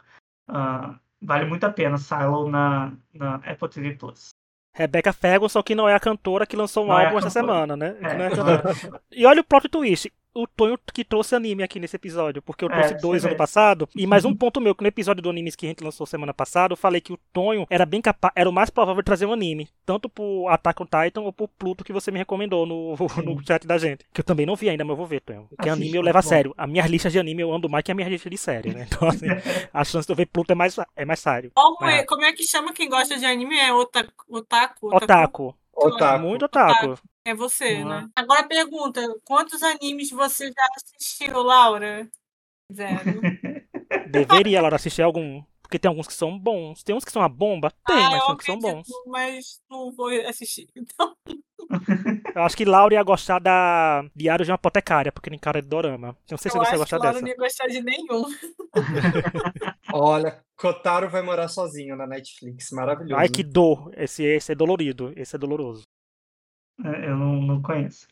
uh, vale muito a pena Silo na, na Apple TV Plus. Rebecca Ferguson, que não é a cantora que lançou um não álbum é essa semana, né? É. É e olha o plot twist o Tonho que trouxe anime aqui nesse episódio, porque eu é, trouxe é, dois ano passado. E mais um ponto meu, que no episódio do animes que a gente lançou semana passada, eu falei que o Tonho era bem capaz, era o mais provável de trazer um anime, tanto pro Attack on Titan ou pro Pluto que você me recomendou no, [laughs] no chat da gente. Que eu também não vi ainda, mas eu vou ver, Tonho. Porque Assiste, anime eu levo a sério. A minha lista de anime eu ando mais que a minha lista de série, né? Então, assim, [laughs] a chance de eu ver Pluto é mais, é mais sério. Como, é, como é que chama quem gosta de anime? É otaku? Otaku. otaku. Otaku. Muito otaku. É você, uhum. né? Agora pergunta: quantos animes você já assistiu, Laura? Zero. [laughs] Deveria, Laura, assistir algum. Porque tem alguns que são bons. Tem uns que são uma bomba? Tem, ah, mas tem uns que são bons. Mas não vou assistir, então. [laughs] Eu acho que Laura ia gostar da Diário de uma Apotecária, porque tem cara de dorama. Não sei se você vai gostar dessa. Laura não ia gostar de nenhum. [laughs] Olha, Kotaro vai morar sozinho na Netflix. Maravilhoso. Ai, que dor. Esse, esse é dolorido. Esse é doloroso. É, eu não, não conheço.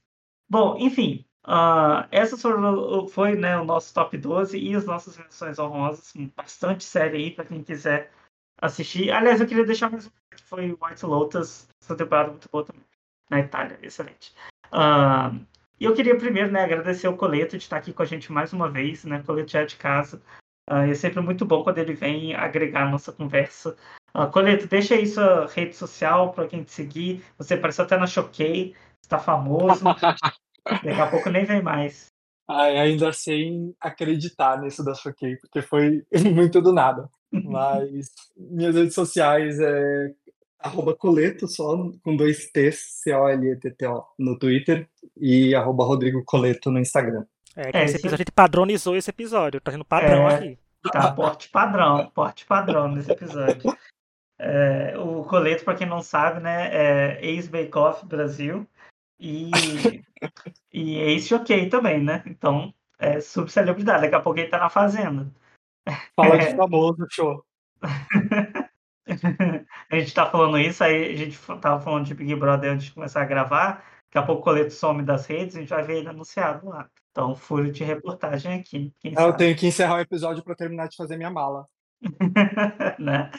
Bom, enfim. Uh, foi né, o nosso top 12 e as nossas menções honrosas. Bastante série aí para quem quiser assistir. Aliás, eu queria deixar mais que foi White Lotus. Essa temporada muito boa também. Na Itália, excelente. Uh, e eu queria primeiro né, agradecer o Coleto de estar aqui com a gente mais uma vez. Né? Coleto já é de casa. Uh, é sempre muito bom quando ele vem agregar a nossa conversa. Uh, Coleto, deixa aí sua rede social para quem te seguir. Você apareceu até na Choquei, está famoso. [laughs] Daqui a pouco nem vem mais. Ai, ainda sem acreditar nisso da Choquei, porque foi [laughs] muito do nada. Mas minhas redes sociais é arroba Coleto, só com dois T's, C-O-L-E-T-T-O, no Twitter, e arroba Rodrigo Coleto no Instagram. É, que é, esse episódio, a gente padronizou esse episódio, tá sendo padrão é, aqui. Tá, porte padrão, porte padrão nesse episódio. É, o Coleto, para quem não sabe, né, é ex-Bake Off Brasil e, [laughs] e ex-Choquei também, né? Então, é subcelebridade. Daqui a pouco ele tá na Fazenda. Fala de é. famoso, show. [laughs] a gente tá falando isso, aí a gente tava falando de Big Brother antes de começar a gravar. Daqui a pouco o Coleto some das redes, a gente vai ver ele anunciado lá. Então, furo de reportagem aqui. eu tenho que encerrar o episódio para terminar de fazer minha mala. [laughs] né?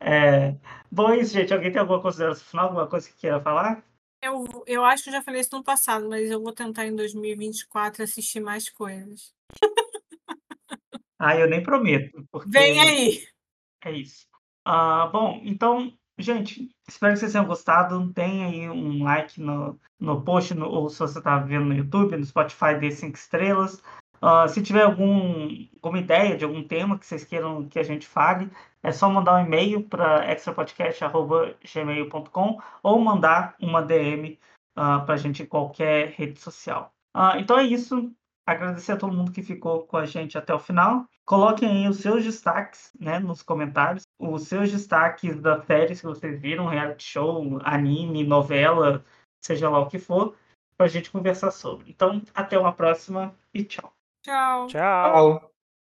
É... Bom, é isso, gente. Alguém tem alguma consideração final, alguma coisa que queira falar? Eu, eu acho que eu já falei isso no passado, mas eu vou tentar em 2024 assistir mais coisas. ah, eu nem prometo. Porque... Vem aí! É isso. Ah, bom, então Gente, espero que vocês tenham gostado. Tem aí um like no, no post, no, ou se você está vendo no YouTube, no Spotify, dê cinco estrelas. Uh, se tiver algum, alguma ideia de algum tema que vocês queiram que a gente fale, é só mandar um e-mail para extrapodcast.gmail.com ou mandar uma DM uh, para a gente em qualquer rede social. Uh, então é isso. Agradecer a todo mundo que ficou com a gente até o final. Coloquem aí os seus destaques né, nos comentários, os seus destaques das séries que vocês viram, reality show, anime, novela, seja lá o que for, para a gente conversar sobre. Então, até uma próxima e tchau. Tchau. Tchau.